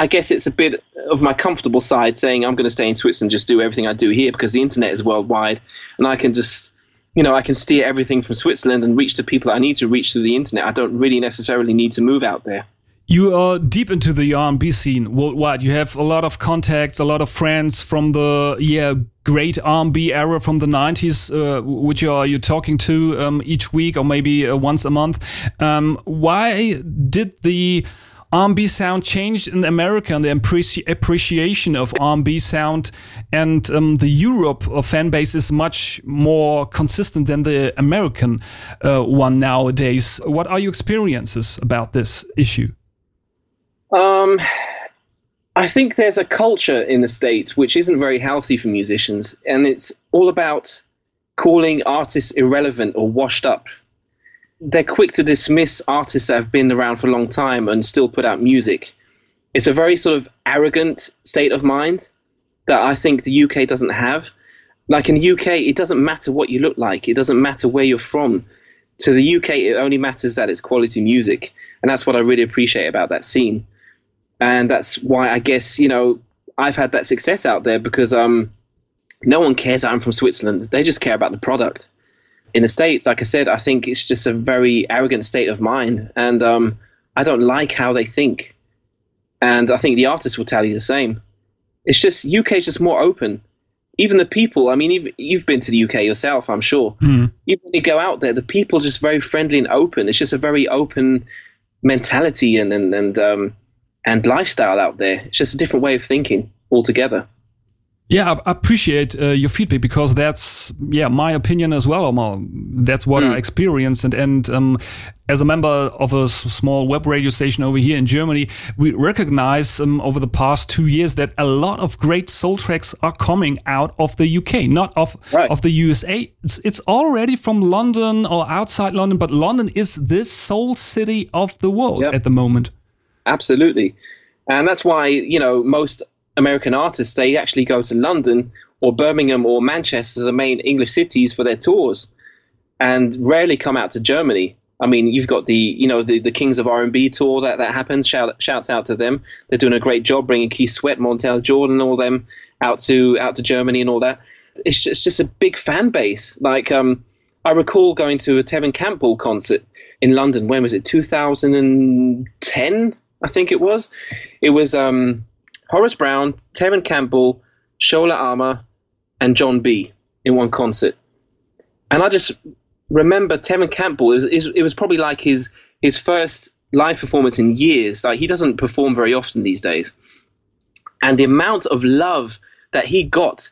I guess it's a bit of my comfortable side saying I'm going to stay in Switzerland, just do everything I do here because the internet is worldwide, and I can just, you know, I can steer everything from Switzerland and reach the people I need to reach through the internet. I don't really necessarily need to move out there. You are deep into the R&B scene worldwide. You have a lot of contacts, a lot of friends from the yeah great R&B era from the 90s, uh, which you are you talking to um, each week or maybe uh, once a month. Um, why did the R&B sound changed in America and the appreci appreciation of R&B sound and um, the Europe fan base is much more consistent than the American uh, one nowadays. What are your experiences about this issue? Um, I think there's a culture in the States which isn't very healthy for musicians, and it's all about calling artists irrelevant or washed up they're quick to dismiss artists that have been around for a long time and still put out music. It's a very sort of arrogant state of mind that I think the UK doesn't have. Like in the UK, it doesn't matter what you look like, it doesn't matter where you're from. To the UK, it only matters that it's quality music. And that's what I really appreciate about that scene. And that's why I guess, you know, I've had that success out there because um, no one cares I'm from Switzerland. They just care about the product in the states, like I said, I think it's just a very arrogant state of mind, and um, I don't like how they think. And I think the artists will tell you the same. It's just UK is just more open. Even the people. I mean, you've, you've been to the UK yourself, I'm sure. Mm. Even when you go out there, the people are just very friendly and open. It's just a very open mentality and and and um, and lifestyle out there. It's just a different way of thinking altogether. Yeah, I appreciate uh, your feedback because that's yeah my opinion as well. That's what mm. I experienced, and and um, as a member of a small web radio station over here in Germany, we recognize um, over the past two years that a lot of great soul tracks are coming out of the UK, not of right. of the USA. It's, it's already from London or outside London, but London is this soul city of the world yep. at the moment. Absolutely, and that's why you know most American artists, they actually go to London or Birmingham or Manchester, the main English cities, for their tours, and rarely come out to Germany. I mean, you've got the you know the, the Kings of R and B tour that that happens. Shout shouts out to them. They're doing a great job bringing Keith Sweat, Montell Jordan, all them out to out to Germany and all that. It's just, it's just a big fan base. Like um, I recall going to a Tevin Campbell concert in London. When was it? 2010, I think it was. It was um, Horace Brown, Tevin Campbell, Shola Ama, and Jon B in one concert. And I just remember Tevin Campbell. It was, it was probably like his his first live performance in years. Like he doesn't perform very often these days, and the amount of love that he got,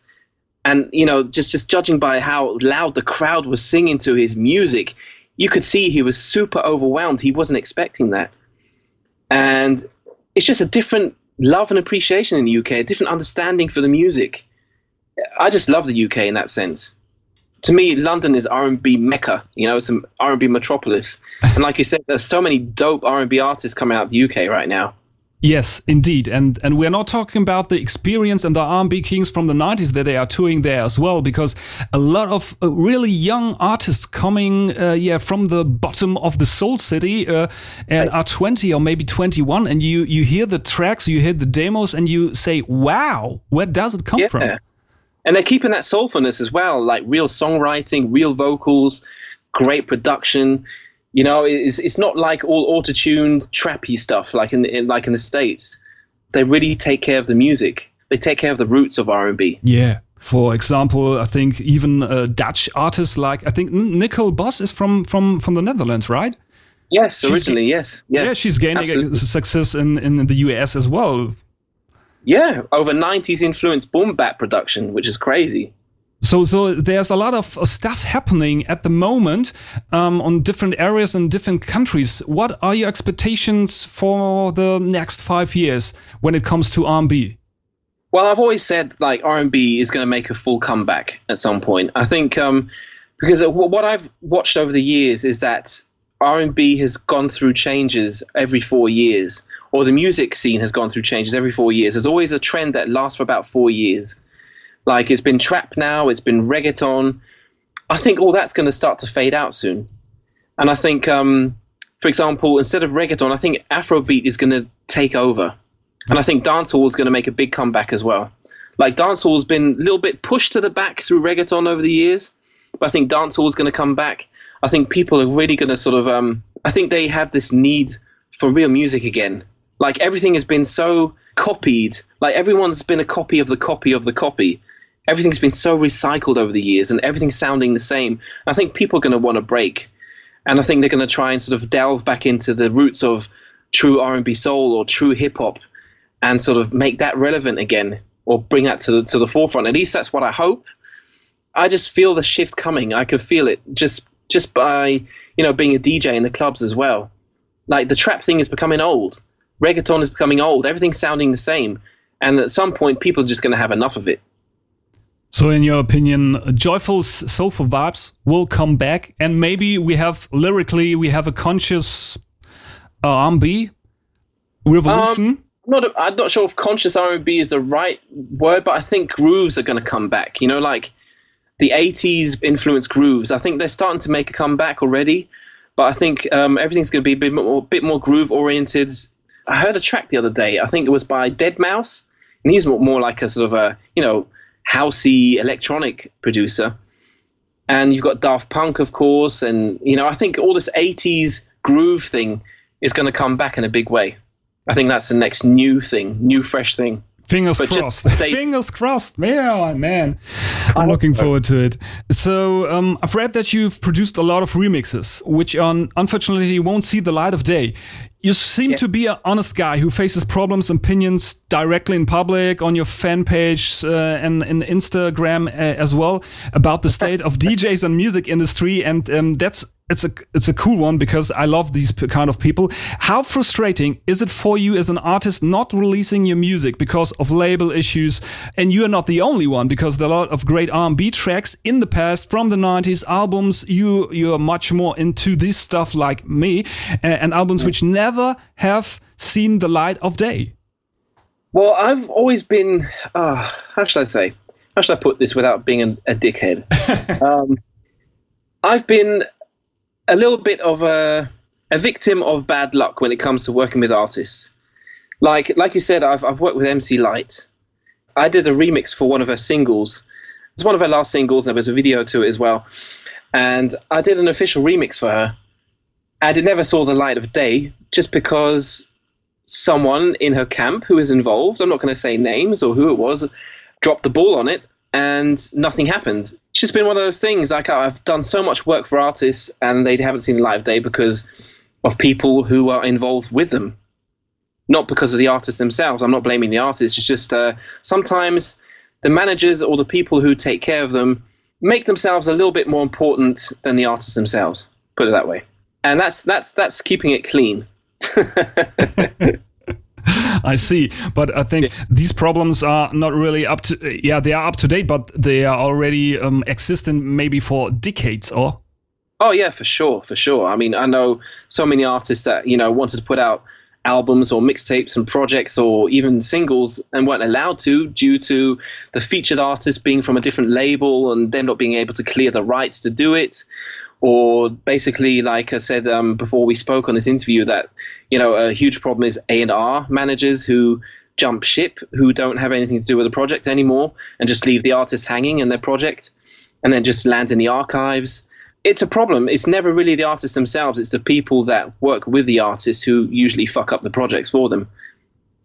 and you know, just just judging by how loud the crowd was singing to his music, you could see he was super overwhelmed. He wasn't expecting that, and it's just a different love and appreciation in the UK, a different understanding for the music. I just love the UK in that sense. To me, London is R&B mecca. You know, it's an R&B metropolis. And like you said, there's so many dope R&B artists coming out of the UK right now. Yes, indeed, and and we're not talking about the experience and the R&B kings from the 90s that they are touring there as well, because a lot of uh, really young artists coming, uh, yeah, from the bottom of the soul city uh, and are 20 or maybe 21, and you you hear the tracks, you hear the demos, and you say, "Wow, where does it come yeah. from?" And they're keeping that soulfulness as well, like real songwriting, real vocals, great production you know, it's it's not like all auto-tuned trappy stuff like in, in like in the states. They really take care of the music. They take care of the roots of R and B. Yeah. For example, I think even uh, Dutch artists like I think Nicole Bus is from from from the Netherlands, right? Yes, she's originally, yes. Yeah, yeah she's gaining Absolutely. success in, in the US as well. Yeah, over 90s influenced boom bap production, which is crazy. So, so there's a lot of stuff happening at the moment um, on different areas and different countries. What are your expectations for the next five years when it comes to R&B? Well, I've always said like R&B is going to make a full comeback at some point. I think um, because what I've watched over the years is that R&B has gone through changes every four years, or the music scene has gone through changes every four years. There's always a trend that lasts for about four years. Like it's been trap now, it's been reggaeton. I think all that's going to start to fade out soon. And I think, um, for example, instead of reggaeton, I think Afrobeat is going to take over. And I think dancehall is going to make a big comeback as well. Like dancehall has been a little bit pushed to the back through reggaeton over the years, but I think dancehall is going to come back. I think people are really going to sort of, um, I think they have this need for real music again. Like everything has been so copied. Like everyone's been a copy of the copy of the copy everything's been so recycled over the years and everything's sounding the same. I think people are going to want a break. And I think they're going to try and sort of delve back into the roots of true R&B soul or true hip hop and sort of make that relevant again or bring that to the, to the forefront. At least that's what I hope. I just feel the shift coming. I could feel it just just by, you know, being a DJ in the clubs as well. Like the trap thing is becoming old. Reggaeton is becoming old. Everything's sounding the same. And at some point people are just going to have enough of it. So, in your opinion, joyful, soulful vibes will come back, and maybe we have lyrically we have a conscious uh, R&B revolution. Um, not, a, I'm not sure if conscious R&B is the right word, but I think grooves are going to come back. You know, like the 80s influenced grooves. I think they're starting to make a comeback already, but I think um, everything's going to be a bit more, bit more groove oriented. I heard a track the other day. I think it was by Deadmau5, and he's more like a sort of a you know housey electronic producer. And you've got Daft Punk, of course, and you know I think all this '80s groove thing is going to come back in a big way. I think that's the next new thing, new fresh thing. Fingers crossed. Fingers crossed. Man, man. I'm looking forward to it. So, um, I've read that you've produced a lot of remixes, which un unfortunately won't see the light of day. You seem yeah. to be an honest guy who faces problems, and opinions directly in public, on your fan page uh, and in Instagram uh, as well about the state of DJs and music industry, and um, that's it's a it's a cool one because I love these kind of people. How frustrating is it for you as an artist not releasing your music because of label issues? And you are not the only one because there are a lot of great R&B tracks in the past from the 90s albums. You you are much more into this stuff like me, and albums which never have seen the light of day. Well, I've always been uh, how should I say? How should I put this without being a, a dickhead? um, I've been a little bit of a a victim of bad luck when it comes to working with artists. Like like you said, I've I've worked with MC Lyte. I did a remix for one of her singles. It's one of her last singles. and There was a video to it as well, and I did an official remix for her. And it never saw the light of day just because someone in her camp who is involved, I'm not going to say names or who it was, dropped the ball on it and nothing happened. It's just been one of those things. Like I've done so much work for artists, and they haven't seen the light of day because of people who are involved with them, not because of the artists themselves. I'm not blaming the artists. It's just uh, sometimes the managers or the people who take care of them make themselves a little bit more important than the artists themselves. Put it that way, and that's that's that's keeping it clean. I see, but I think yeah. these problems are not really up to. Yeah, they are up to date, but they are already um, existent maybe for decades, or. Oh yeah, for sure, for sure. I mean, I know so many artists that you know wanted to put out albums or mixtapes and projects or even singles and weren't allowed to due to the featured artist being from a different label and them not being able to clear the rights to do it or basically, like I said um, before we spoke on this interview, that you know a huge problem is A and R managers who jump ship, who don't have anything to do with the project anymore, and just leave the artists hanging in their project, and then just land in the archives. It's a problem. It's never really the artists themselves. It's the people that work with the artists who usually fuck up the projects for them,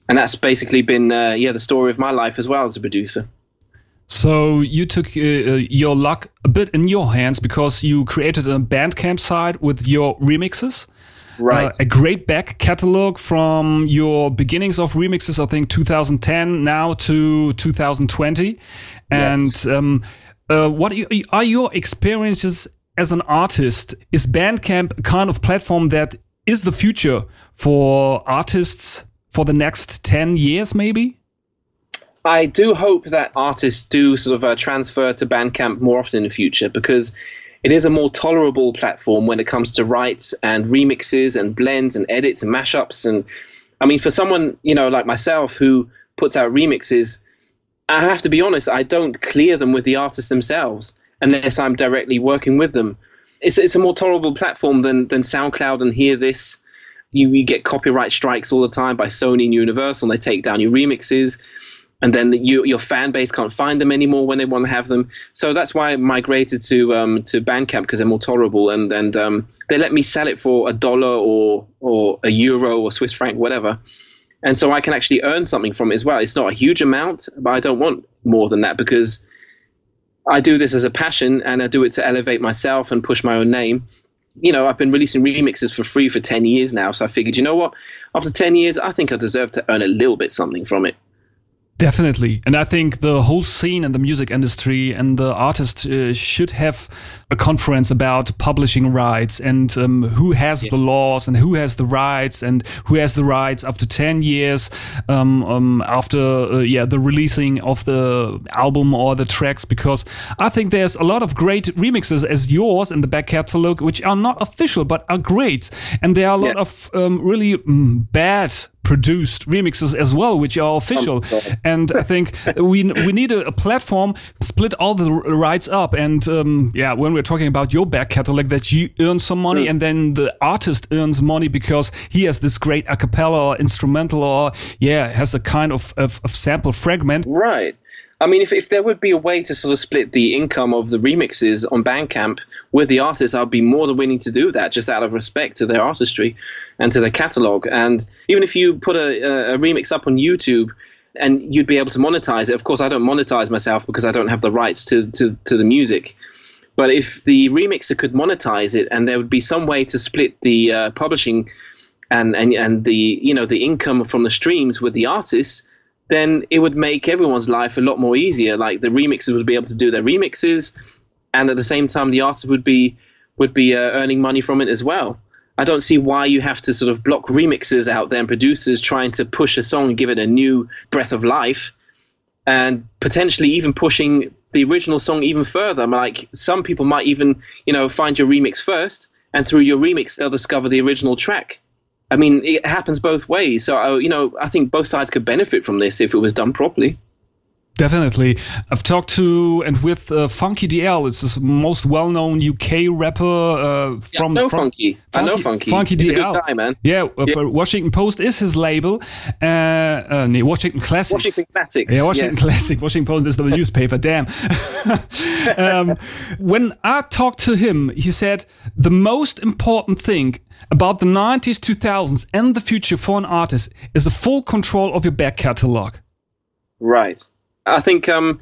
and that's basically been uh, yeah the story of my life as well as a producer. So you took uh, uh, your luck a bit in your hands because you created a Bandcamp site with your remixes. Right. Uh, a great back catalog from your beginnings of remixes, I think 2010 now to 2020. And yes. um, uh, what are your experiences as an artist? Is Bandcamp a kind of platform that is the future for artists for the next 10 years, maybe? I do hope that artists do sort of uh, transfer to Bandcamp more often in the future because it is a more tolerable platform when it comes to rights and remixes and blends and edits and mashups. And I mean, for someone you know like myself who puts out remixes, I have to be honest, I don't clear them with the artists themselves unless I'm directly working with them. It's it's a more tolerable platform than than SoundCloud and Hear This. You, you get copyright strikes all the time by Sony and Universal, and they take down your remixes and then you, your fan base can't find them anymore when they want to have them. So that's why I migrated to um, to Bandcamp because they're more tolerable and and um, they let me sell it for a dollar or or a euro or Swiss franc, whatever. And so I can actually earn something from it as well. It's not a huge amount, but I don't want more than that because I do this as a passion and I do it to elevate myself and push my own name. You know, I've been releasing remixes for free for 10 years now. So I figured, you know what? After 10 years, I think I deserve to earn a little bit something from it. Definitely. And I think the whole scene and the music industry and the artists uh, should have a conference about publishing rights and um, who has yeah. the laws and who has the rights and who has the rights after 10 years um, um, after uh, yeah the releasing of the album or the tracks because I think there's a lot of great remixes as yours in the back catalog which are not official but are great and there are a lot yeah. of um, really mm, bad produced remixes as well, which are official. and I think we we need a, a, platform split all the rights up. And um, yeah, when we're talking about your back catalog, that you earn some money, mm. and then the artist earns money because he has this great a cappella or instrumental, or yeah, has a kind of, of, of sample fragment. Right. I mean, if, if there would be a way to sort of split the income of the remixes on Bandcamp with the artists, I'd be more than willing to do that, just out of respect to their artistry and to their catalog. And even if you put a, a remix up on YouTube, and you'd be able to monetize it. Of course, I don't monetize myself because I don't have the rights to to, to the music. But if the remixer could monetize it, and there would be some way to split the uh, publishing and, and and the you know the income from the streams with the artists, then it would make everyone's life a lot more easier. Like the remixers would be able to do their remixes, and at the same time, the artist would be would be uh, earning money from it as well. I don't see why you have to sort of block remixers out there and producers trying to push a song and give it a new breath of life, and potentially even pushing the original song even further. Like some people might even, you know, find your remix first, and through your remix they'll discover the original track. I mean, it happens both ways. So, uh, you know, I think both sides could benefit from this if it was done properly. Definitely. I've talked to and with uh, Funky DL. It's the most well-known UK rapper uh, from. Yeah, from, Funky. I know Funky. Funky He's DL. guy, man. Yeah, uh, Yeah. Washington Post is his label. Uh, uh, nee, Washington Classics. Washington Classics. Yeah, Washington yes. Classic. Washington Post is the newspaper. Damn. um, when I talked to him, he said the most important thing about the 90s, 2000s, and the future for an artist is a full control of your back catalog. Right. I think, um,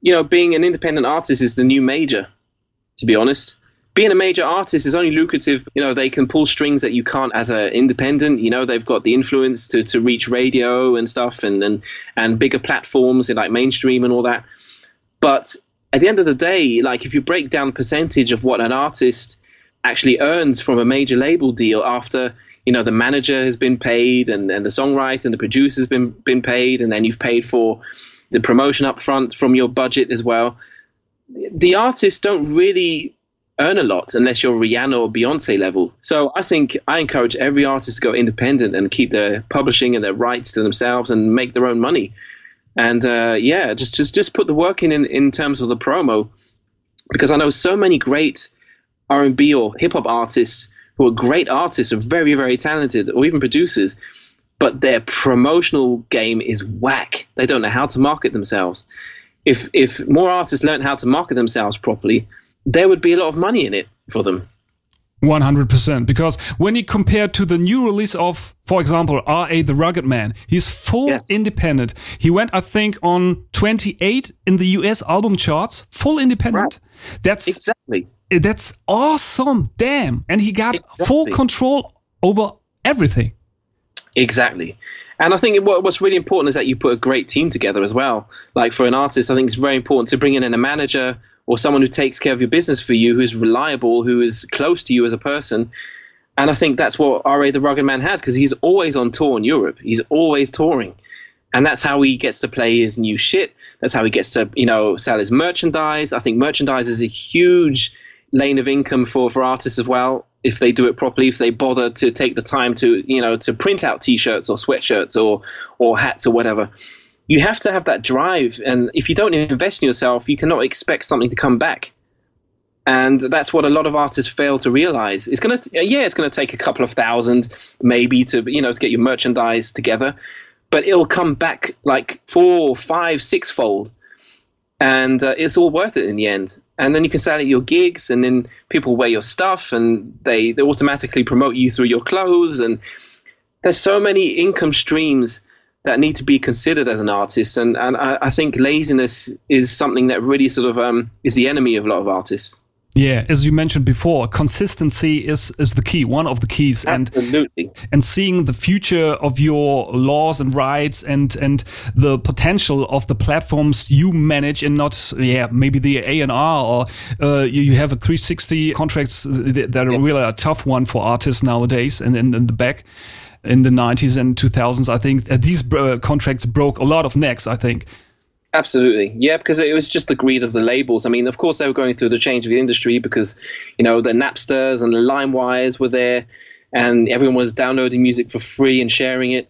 you know, being an independent artist is the new major, to be honest. Being a major artist is only lucrative, you know, they can pull strings that you can't as an independent. You know, they've got the influence to, to reach radio and stuff and, and, and bigger platforms like mainstream and all that. But at the end of the day, like if you break down the percentage of what an artist actually earns from a major label deal after you know the manager has been paid and, and the songwriter and the producer's been been paid and then you've paid for the promotion up front from your budget as well the artists don't really earn a lot unless you're Rihanna or Beyonce level. So I think I encourage every artist to go independent and keep their publishing and their rights to themselves and make their own money. And uh, yeah, just just just put the work in, in in terms of the promo, because I know so many great R&B or hip hop artists who are great artists, are very very talented, or even producers, but their promotional game is whack. They don't know how to market themselves. If if more artists learned how to market themselves properly, there would be a lot of money in it for them. 100% because when you compare to the new release of for example R.A. the Rugged Man he's full Yes. independent he went I think on 28 in the US album charts full independent that's Exactly. that's awesome damn and he got full control over everything Exactly. And I think what, what's really important is that you put a great team together as well. Like for an artist, I think it's very important to bring in a manager or someone who takes care of your business for you, who's reliable, who is close to you as a person. And I think that's what R.A. the Rugged Man has because he's always on tour in Europe. He's always touring. And that's how he gets to play his new shit. That's how he gets to, you know, sell his merchandise. I think merchandise is a huge lane of income for, for artists as well if they do it properly if they bother to take the time to you know to print out t-shirts or sweatshirts or or hats or whatever you have to have that drive. And if you don't invest in yourself you cannot expect something to come back. And that's what a lot of artists fail to realize. It's going to yeah it's going to take a couple of thousand maybe to you know to get your merchandise together but it'll come back like four five six fold. And uh, it's all worth it in the end. And then you can sell at your gigs, and then people wear your stuff, and they they automatically promote you through your clothes. And there's so many income streams that need to be considered as an artist, and and I, I think laziness is something that really sort of um, is the enemy of a lot of artists. Yeah as you mentioned before consistency is is the key one of the keys and Absolutely. and seeing the future of your laws and rights and and the potential of the platforms you manage and not yeah maybe the A and R or uh, you, you have a 360 contracts that that are really a tough one for artists nowadays and in, in the back in the 90s and 2000s I think. Uh, these uh, contracts broke a lot of necks I think Absolutely. Yeah, because it was just the greed of the labels. I mean, of course, they were going through the change of the industry because, you know, the Napsters and the LimeWires were there and everyone was downloading music for free and sharing it.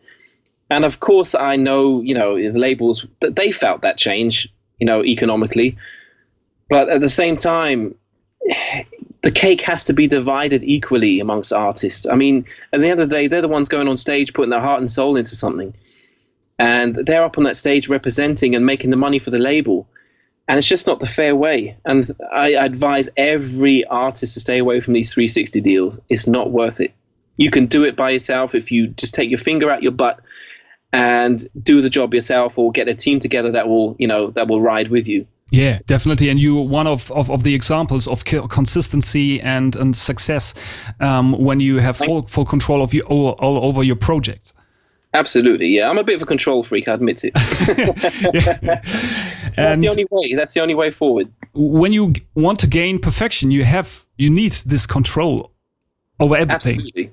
And of course, I know, you know, the labels, that they felt that change, you know, economically. But at the same time, the cake has to be divided equally amongst artists. I mean, at the end of the day, they're the ones going on stage, putting their heart and soul into something and they're up on that stage representing and making the money for the label. And it's just not the fair way. And i advise every artist to stay away from these 360 deals. It's not worth it. You can do it by yourself if you just take your finger out your butt and do the job yourself or get a team together that will you know that will ride with you. Yeah definitely. And you one of, of, of the examples of consistency and and success um, when you have full, full control of you all, all over your project Absolutely, yeah. I'm a bit of a control freak. I admit it. that's the only way. That's the only way forward. When you want to gain perfection, you have you need this control over everything. Absolutely.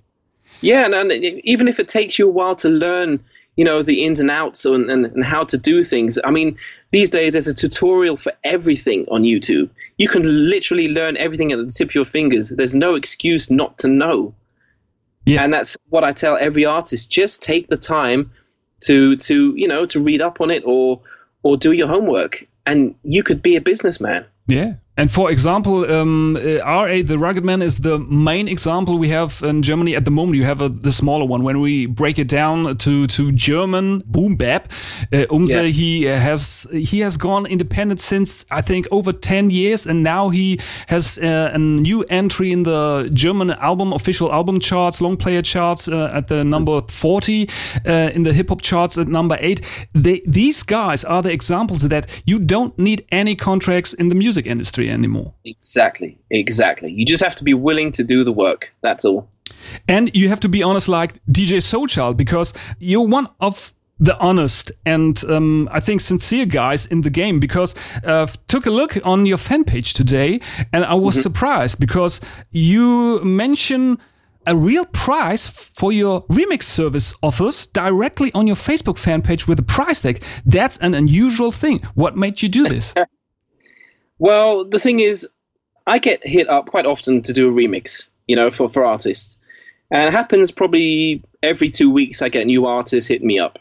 Yeah, and, and even if it takes you a while to learn, you know, the ins and outs and, and, and how to do things. I mean, these days there's a tutorial for everything on YouTube. You can literally learn everything at the tip of your fingers. There's no excuse not to know. Yeah. And that's what I tell every artist. Just take the time to to, you know, to read up on it or or do your homework and you could be a businessman. Yeah. And for example, um, uh, RA the Rugged Man is the main example we have in Germany at the moment. You have a, the smaller one. When we break it down to to German boom bap, uh, Umse yeah. he has he has gone independent since I think over ten years, and now he has uh, a new entry in the German album official album charts, long player charts uh, at the number forty, uh, in the hip hop charts at number eight. They, these guys are the examples that you don't need any contracts in the music industry anymore. Exactly, exactly. You just have to be willing to do the work. That's all. And you have to be honest, like DJ Soulchild, because you're one of the honest and um, I think sincere guys in the game because uh, took a look on your fan page today and I was mm -hmm. surprised because you mention a real price for your remix service offers directly on your Facebook fan page with a price tag. That's an unusual thing. What made you do this? Well, the thing is, I get hit up quite often to do a remix, you know, for, for artists. And it happens probably every two weeks I get new artists hit me up.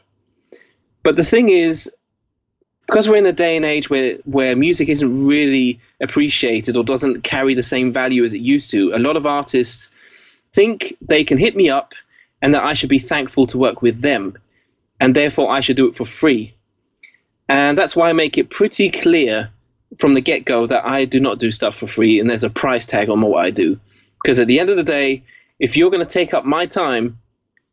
But the thing is, because we're in a day and age where, where music isn't really appreciated or doesn't carry the same value as it used to, a lot of artists think they can hit me up and that I should be thankful to work with them. And therefore, I should do it for free. And that's why I make it pretty clear from the get go that I do not do stuff for free and there's a price tag on what I do. Because at the end of the day, if you're going to take up my time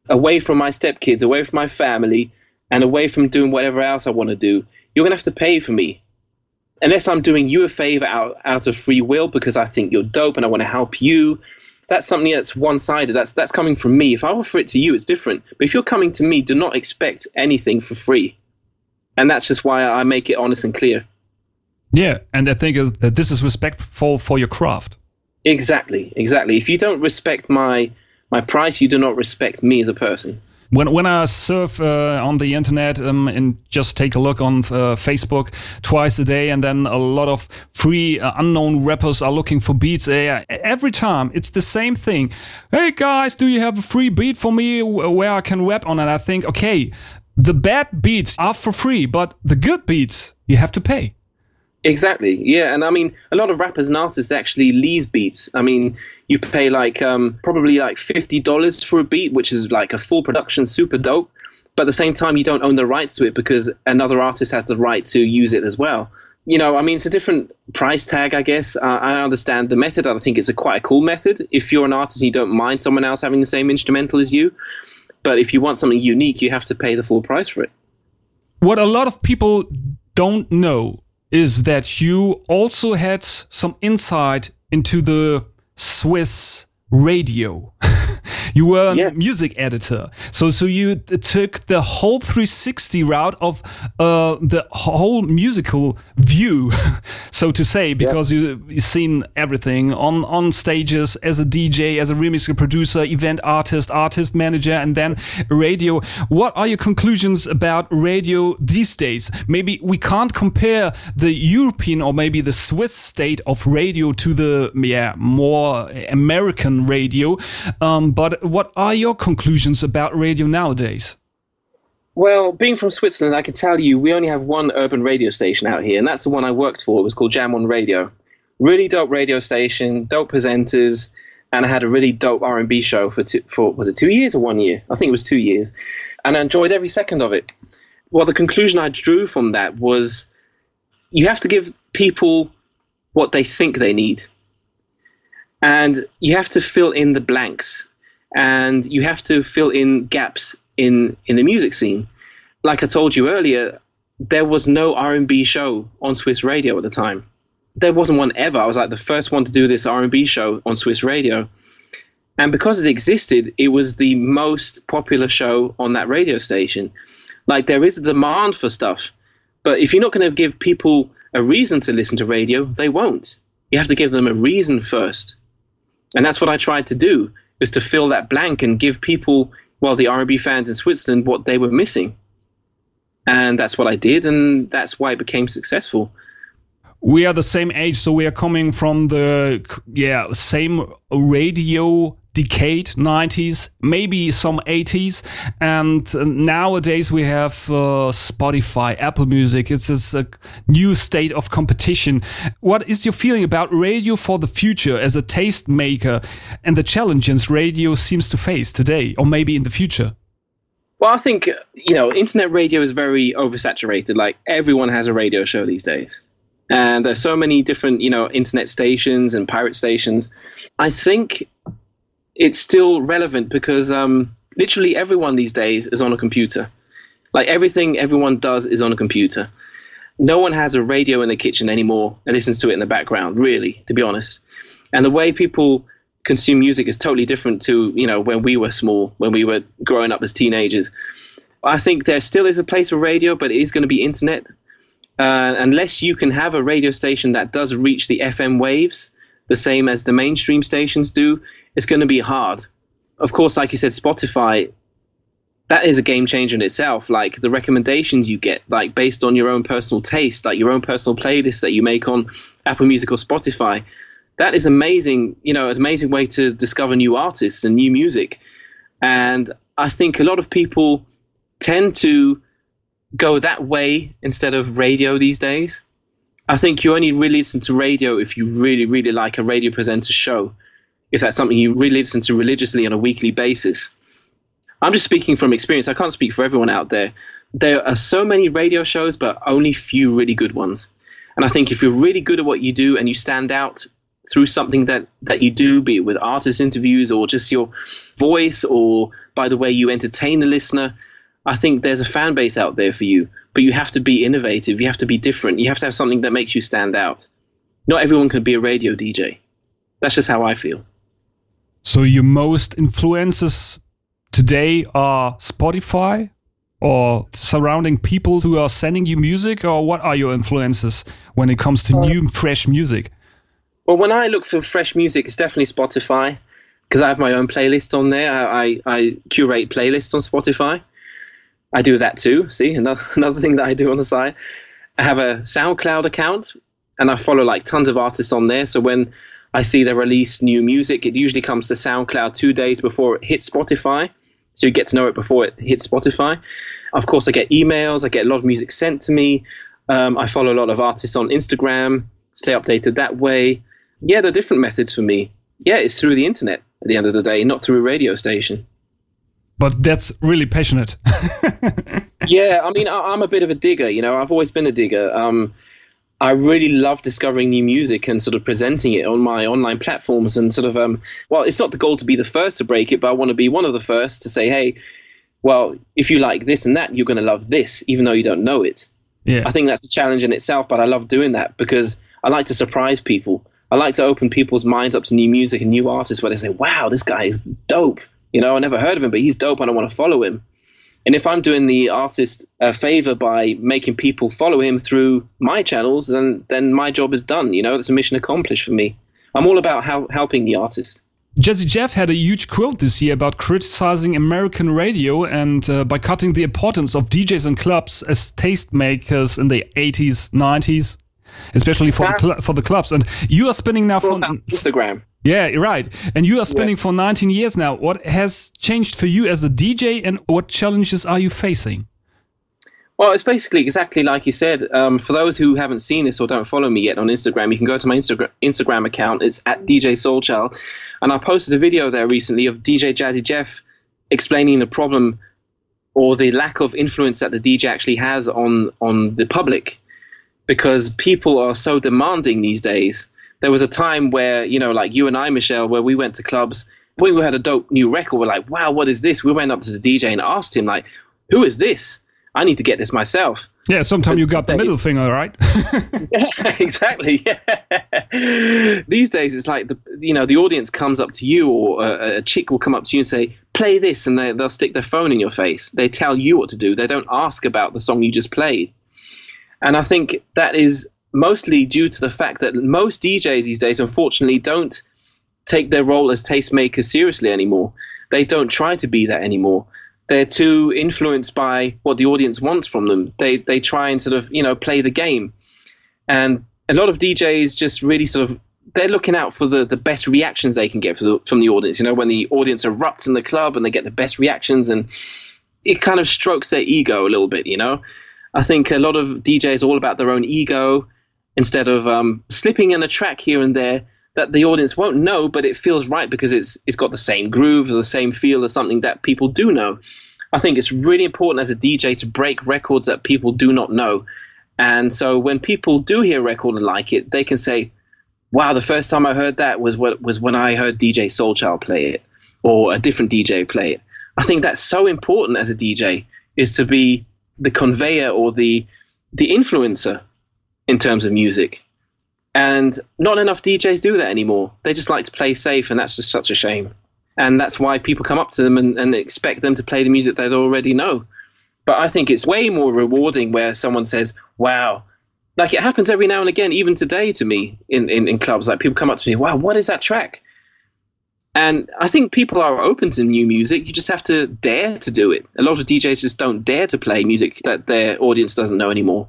away from my stepkids, away from my family, and away from doing whatever else I want to do, you're going to have to pay for me. Unless I'm doing you a favor out, out of free will because I think you're dope and I want to help you. That's something that's one sided. That's that's coming from me. If I offer it to you, it's different. But if you're coming to me, do not expect anything for free. And that's just why I make it honest and clear. Yeah, and I think this is respectful for your craft. Exactly, exactly. If you don't respect my my price, you do not respect me as a person. When when I surf uh, on the internet um, and just take a look on uh, Facebook twice a day, and then a lot of free uh, unknown rappers are looking for beats. Uh, every time it's the same thing. Hey guys, do you have a free beat for me where I can rap on? And I think, okay, the bad beats are for free, but the good beats you have to pay. Exactly. Yeah, and I mean, a lot of rappers and artists actually lease beats. I mean, you pay like um, probably like fifty dollars for a beat, which is like a full production, super dope. But at the same time, you don't own the rights to it because another artist has the right to use it as well. You know, I mean, it's a different price tag, I guess. Uh, I understand the method. I think it's a quite a cool method. If you're an artist and you don't mind someone else having the same instrumental as you, but if you want something unique, you have to pay the full price for it. What a lot of people don't know is that you also had some insight into the Swiss radio. you were a yes. music editor, so so you took the whole 360 route of uh, the whole musical view, so to say, because yeah. you've seen everything on on stages as a DJ, as a remix producer, event artist, artist manager, and then radio. What are your conclusions about radio these days? Maybe we can't compare the European or maybe the Swiss state of radio to the yeah more American radio. Um, but what are your conclusions about radio nowadays? Well, being from Switzerland, I can tell you we only have one urban radio station out here, and that's the one I worked for. It was called Jam on Radio. Really dope radio station, dope presenters, and I had a really dope R&B show for two, for was it two years or one year? I think it was two years, and I enjoyed every second of it. Well, the conclusion I drew from that was you have to give people what they think they need and you have to fill in the blanks and you have to fill in gaps in in the music scene like I told you earlier, there was no R&B show on Swiss radio at the time. There wasn't one ever. I was like the first one to do this R&B show on Swiss radio. And because it existed, it was the most popular show on that radio station. Like there is a demand for stuff, but if you're not going to give people a reason to listen to radio, they won't. You have to give them a reason first. And that's what I tried to do, is to fill that blank and give people, well, the R&B fans in Switzerland, what they were missing. And that's what I did, and that's why it became successful. We are the same age, so we are coming from the yeah same radio decade 90s maybe some 80s and uh, nowadays we have uh, spotify apple music. It's, it's a new state of competition. What is your feeling about radio for the future as a taste maker and the challenges radio seems to face today or maybe in the future? Well i think you know internet radio is very oversaturated. Like everyone has a radio show these days. And there's so many different you know internet stations and pirate stations. I think it's still relevant because um, literally everyone these days is on a computer. Like everything everyone does is on a computer. No one has a radio in the kitchen anymore and listens to it in the background, really, to be honest. And the way people consume music is totally different to, you know, when we were small, when we were growing up as teenagers. I think there still is a place for radio, but it is going to be internet. Uh, unless you can have a radio station that does reach the FM waves, the same as the mainstream stations do, it's going to be hard. Of course, like you said, Spotify, that is a game changer in itself. Like the recommendations you get, like based on your own personal taste, like your own personal playlist that you make on Apple Music or Spotify. That is amazing, you know, it's an amazing way to discover new artists and new music. And I think a lot of people tend to go that way instead of radio these days. I think you only really listen to radio if you really, really like a radio presenter show if that's something you really listen to religiously on a weekly basis. I'm just speaking from experience. I can't speak for everyone out there. There are so many radio shows, but only few really good ones. And I think if you're really good at what you do and you stand out through something that, that you do, be it with artist interviews or just your voice or by the way you entertain the listener, I think there's a fan base out there for you. But you have to be innovative. You have to be different. You have to have something that makes you stand out. Not everyone can be a radio DJ. That's just how I feel. So your most influences today are Spotify or surrounding people who are sending you music or what are your influences when it comes to uh, new fresh music? Well, when I look for fresh music, it's definitely Spotify because I have my own playlist on there. I, I, I, curate playlists on Spotify. I do that too. See, another, another thing that I do on the side. I have a SoundCloud account and I follow like tons of artists on there. So when I see they release new music. It usually comes to SoundCloud two days before it hits Spotify. So you get to know it before it hits Spotify. Of course, I get emails. I get a lot of music sent to me. Um, I follow a lot of artists on Instagram, stay updated that way. Yeah, there are different methods for me. Yeah, it's through the internet at the end of the day, not through a radio station. But that's really passionate. yeah, I mean, I, am a bit of a digger. You know, I've always been a digger. Um, I really love discovering new music and sort of presenting it on my online platforms and sort of um well it's not the goal to be the first to break it but I want to be one of the first to say hey well if you like this and that you're going to love this even though you don't know it. Yeah. I think that's a challenge in itself but I love doing that because I like to surprise people. I like to open people's minds up to new music and new artists where they say wow this guy is dope. You know, I never heard of him but he's dope and I want to follow him. And if I'm doing the artist a favor by making people follow him through my channels, then then my job is done. You know, it's a mission accomplished for me. I'm all about how, helping the artist. Jazzy Jeff had a huge quote this year about criticizing American radio and uh, by cutting the importance of DJs and clubs as tastemakers in the 80s, 90s, especially for the for the clubs. And you are spinning now from Instagram. Yeah, right. And you are spinning yeah. for 19 years now. What has changed for you as a DJ and what challenges are you facing? Well, it's basically exactly like you said. Um, for those who haven't seen this or don't follow me yet on Instagram, you can go to my Instagram Instagram account. It's at DJ Soulchild, and I posted a video there recently of DJ Jazzy Jeff explaining the problem or the lack of influence that the DJ actually has on on the public, because people are so demanding these days there was a time where you know like you and i michelle where we went to clubs we had a dope new record we're like wow what is this we went up to the dj and asked him like who is this I need to get this myself. Yeah, sometimes you got the middle finger, right? yeah, exactly. Yeah. These days, it's like the you know the audience comes up to you, or a, a chick will come up to you and say, "Play this," and they, they'll stick their phone in your face. They tell you what to do. They don't ask about the song you just played. And I think that is mostly due to the fact that most DJs these days, unfortunately, don't take their role as tastemakers seriously anymore. They don't try to be that anymore they're too influenced by what the audience wants from them. They they try and sort of you know play the game, and a lot of DJs just really sort of they're looking out for the, the best reactions they can get from the, from the audience. You know, when the audience erupts in the club and they get the best reactions, and it kind of strokes their ego a little bit. You know, I think a lot of DJs are all about their own ego instead of um, slipping in a track here and there that the audience won't know, but it feels right because it's it's got the same groove or the same feel as something that people do know. I think it's really important as a DJ to break records that people do not know. And so when people do hear a record and like it, they can say, "Wow, the first time I heard that was what was when I heard DJ Soulchild play it, or a different DJ play it." I think that's so important as a DJ is to be the conveyor or the the influencer in terms of music. And not enough DJs do that anymore. They just like to play safe, and that's just such a shame. And that's why people come up to them and, and expect them to play the music they already know. But I think it's way more rewarding where someone says, wow, like it happens every now and again, even today to me in, in, in clubs. Like people come up to me, wow, what is that track? And I think people are open to new music. You just have to dare to do it. A lot of DJs just don't dare to play music that their audience doesn't know anymore.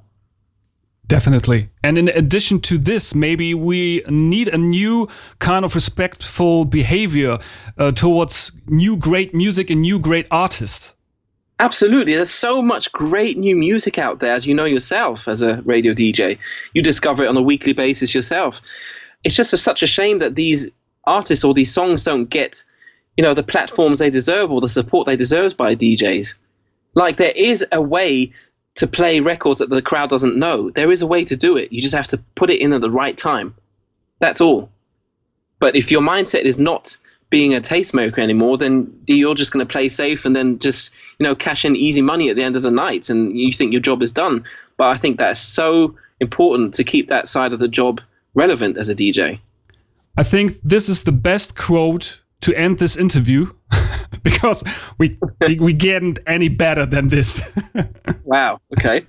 Definitely. And in addition to this, maybe we need a new kind of respectful behavior uh, towards new great music and new great artists. Absolutely. There's so much great new music out there, as you know yourself as a radio DJ. You discover it on a weekly basis yourself. It's just a, such a shame that these artists or these songs don't get, you know, the platforms they deserve or the support they deserve by DJs. Like there is a way to play records that the crowd doesn't know. There is a way to do it. You just have to put it in at the right time. That's all. But if your mindset is not being a tastemaker anymore, then you're just going to play safe and then just you know cash in easy money at the end of the night, and you think your job is done. But I think that's so important to keep that side of the job relevant as a DJ. I think this is the best quote to end this interview because we we get any better than this. wow. Okay.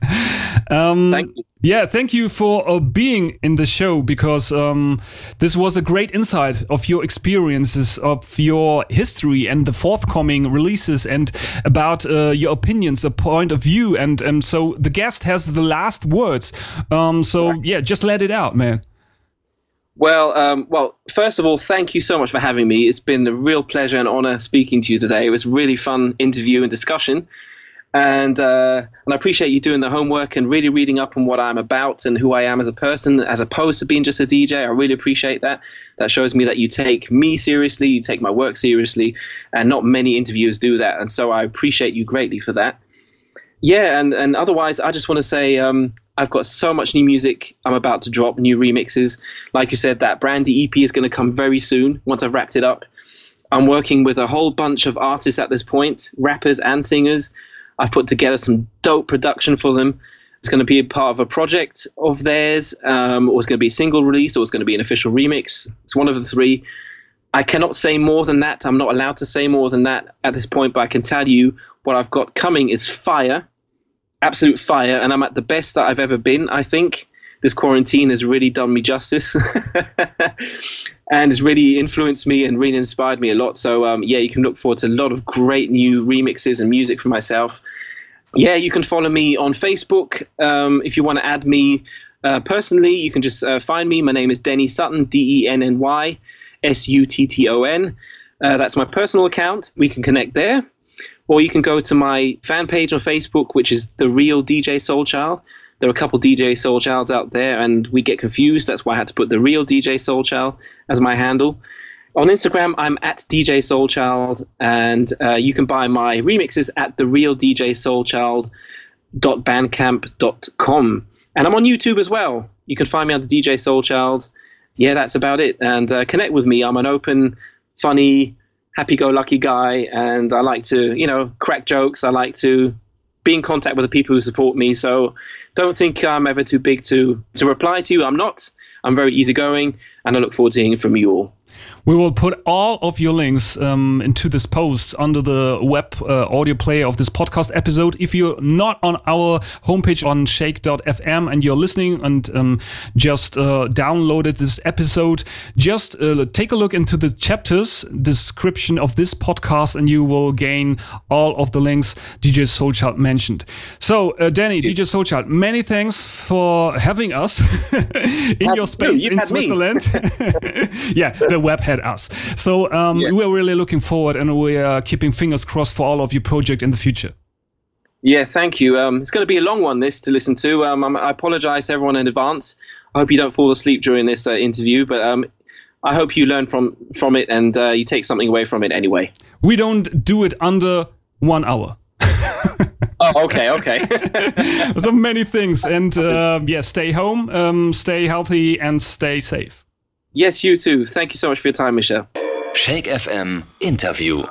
Um, thank you. Yeah, thank you for uh, being in the show because um, this was a great insight of your experiences, of your history, and the forthcoming releases, and about uh, your opinions, a point of view, and um, so the guest has the last words. Um, so yeah, just let it out, man. Well, um, well, first of all, thank you so much for having me. It's been a real pleasure and honor speaking to you today. It was really fun interview and discussion. And, uh, and I appreciate you doing the homework and really reading up on what I'm about and who I am as a person, as opposed to being just a DJ. I really appreciate that. That shows me that you take me seriously, you take my work seriously, and not many interviewers do that. And so I appreciate you greatly for that. Yeah, and, and otherwise, I just want to say um, I've got so much new music I'm about to drop, new remixes. Like you said, that Brandy EP is going to come very soon once I've wrapped it up. I'm working with a whole bunch of artists at this point, rappers and singers. I've put together some dope production for them. It's going to be a part of a project of theirs, um, or it's going to be a single release, or it's going to be an official remix. It's one of the three. I cannot say more than that. I'm not allowed to say more than that at this point, but I can tell you what I've got coming is fire absolute fire, and I'm at the best that I've ever been. I think this quarantine has really done me justice, and has really influenced me and really inspired me a lot. So um, yeah, you can look forward to a lot of great new remixes and music for myself. Yeah, you can follow me on Facebook um, if you want to add me uh, personally. You can just uh, find me. My name is Denny Sutton, D E N N Y S U T T O N. Uh, that's my personal account. We can connect there or you can go to my fan page on Facebook, which is the real DJ Soulchild. There are a couple DJ Soulchilds out there, and we get confused. That's why I had to put the real DJ Soulchild as my handle. On Instagram, I'm at DJ Soulchild, and uh, you can buy my remixes at the real DJ Soulchild.bandcamp.com. And I'm on YouTube as well. You can find me under DJ Soulchild. Yeah, that's about it. And uh, connect with me. I'm an open, funny, happy-go-lucky guy, and I like to, you know, crack jokes. I like to be in contact with the people who support me. So don't think I'm ever too big to to reply to you. I'm not. I'm very easygoing, and I look forward to hearing from you all. We will put all of your links um, into this post under the web uh, audio player of this podcast episode. If you're not on our homepage on shake.fm and you're listening and um, just uh, downloaded this episode, just uh, take a look into the chapters description of this podcast and you will gain all of the links DJ Soulchild mentioned. So, uh, Danny, DJ Soulchild, many thanks for having us in your space in Switzerland. yeah, the web had us. So um, we're really looking forward and we are keeping fingers crossed for all of your project in the future. Yeah, thank you. Um, it's going to be a long one, this to listen to. Um, I apologize to everyone in advance. I hope you don't fall asleep during this uh, interview, but um, I hope you learn from from it and uh, you take something away from it anyway. We don't do it under one hour. oh, okay, okay. so many things, and uh, yeah, stay home, um, stay healthy, and stay safe. Yes, you too. Thank you so much for your time, Michelle. Shake FM interview.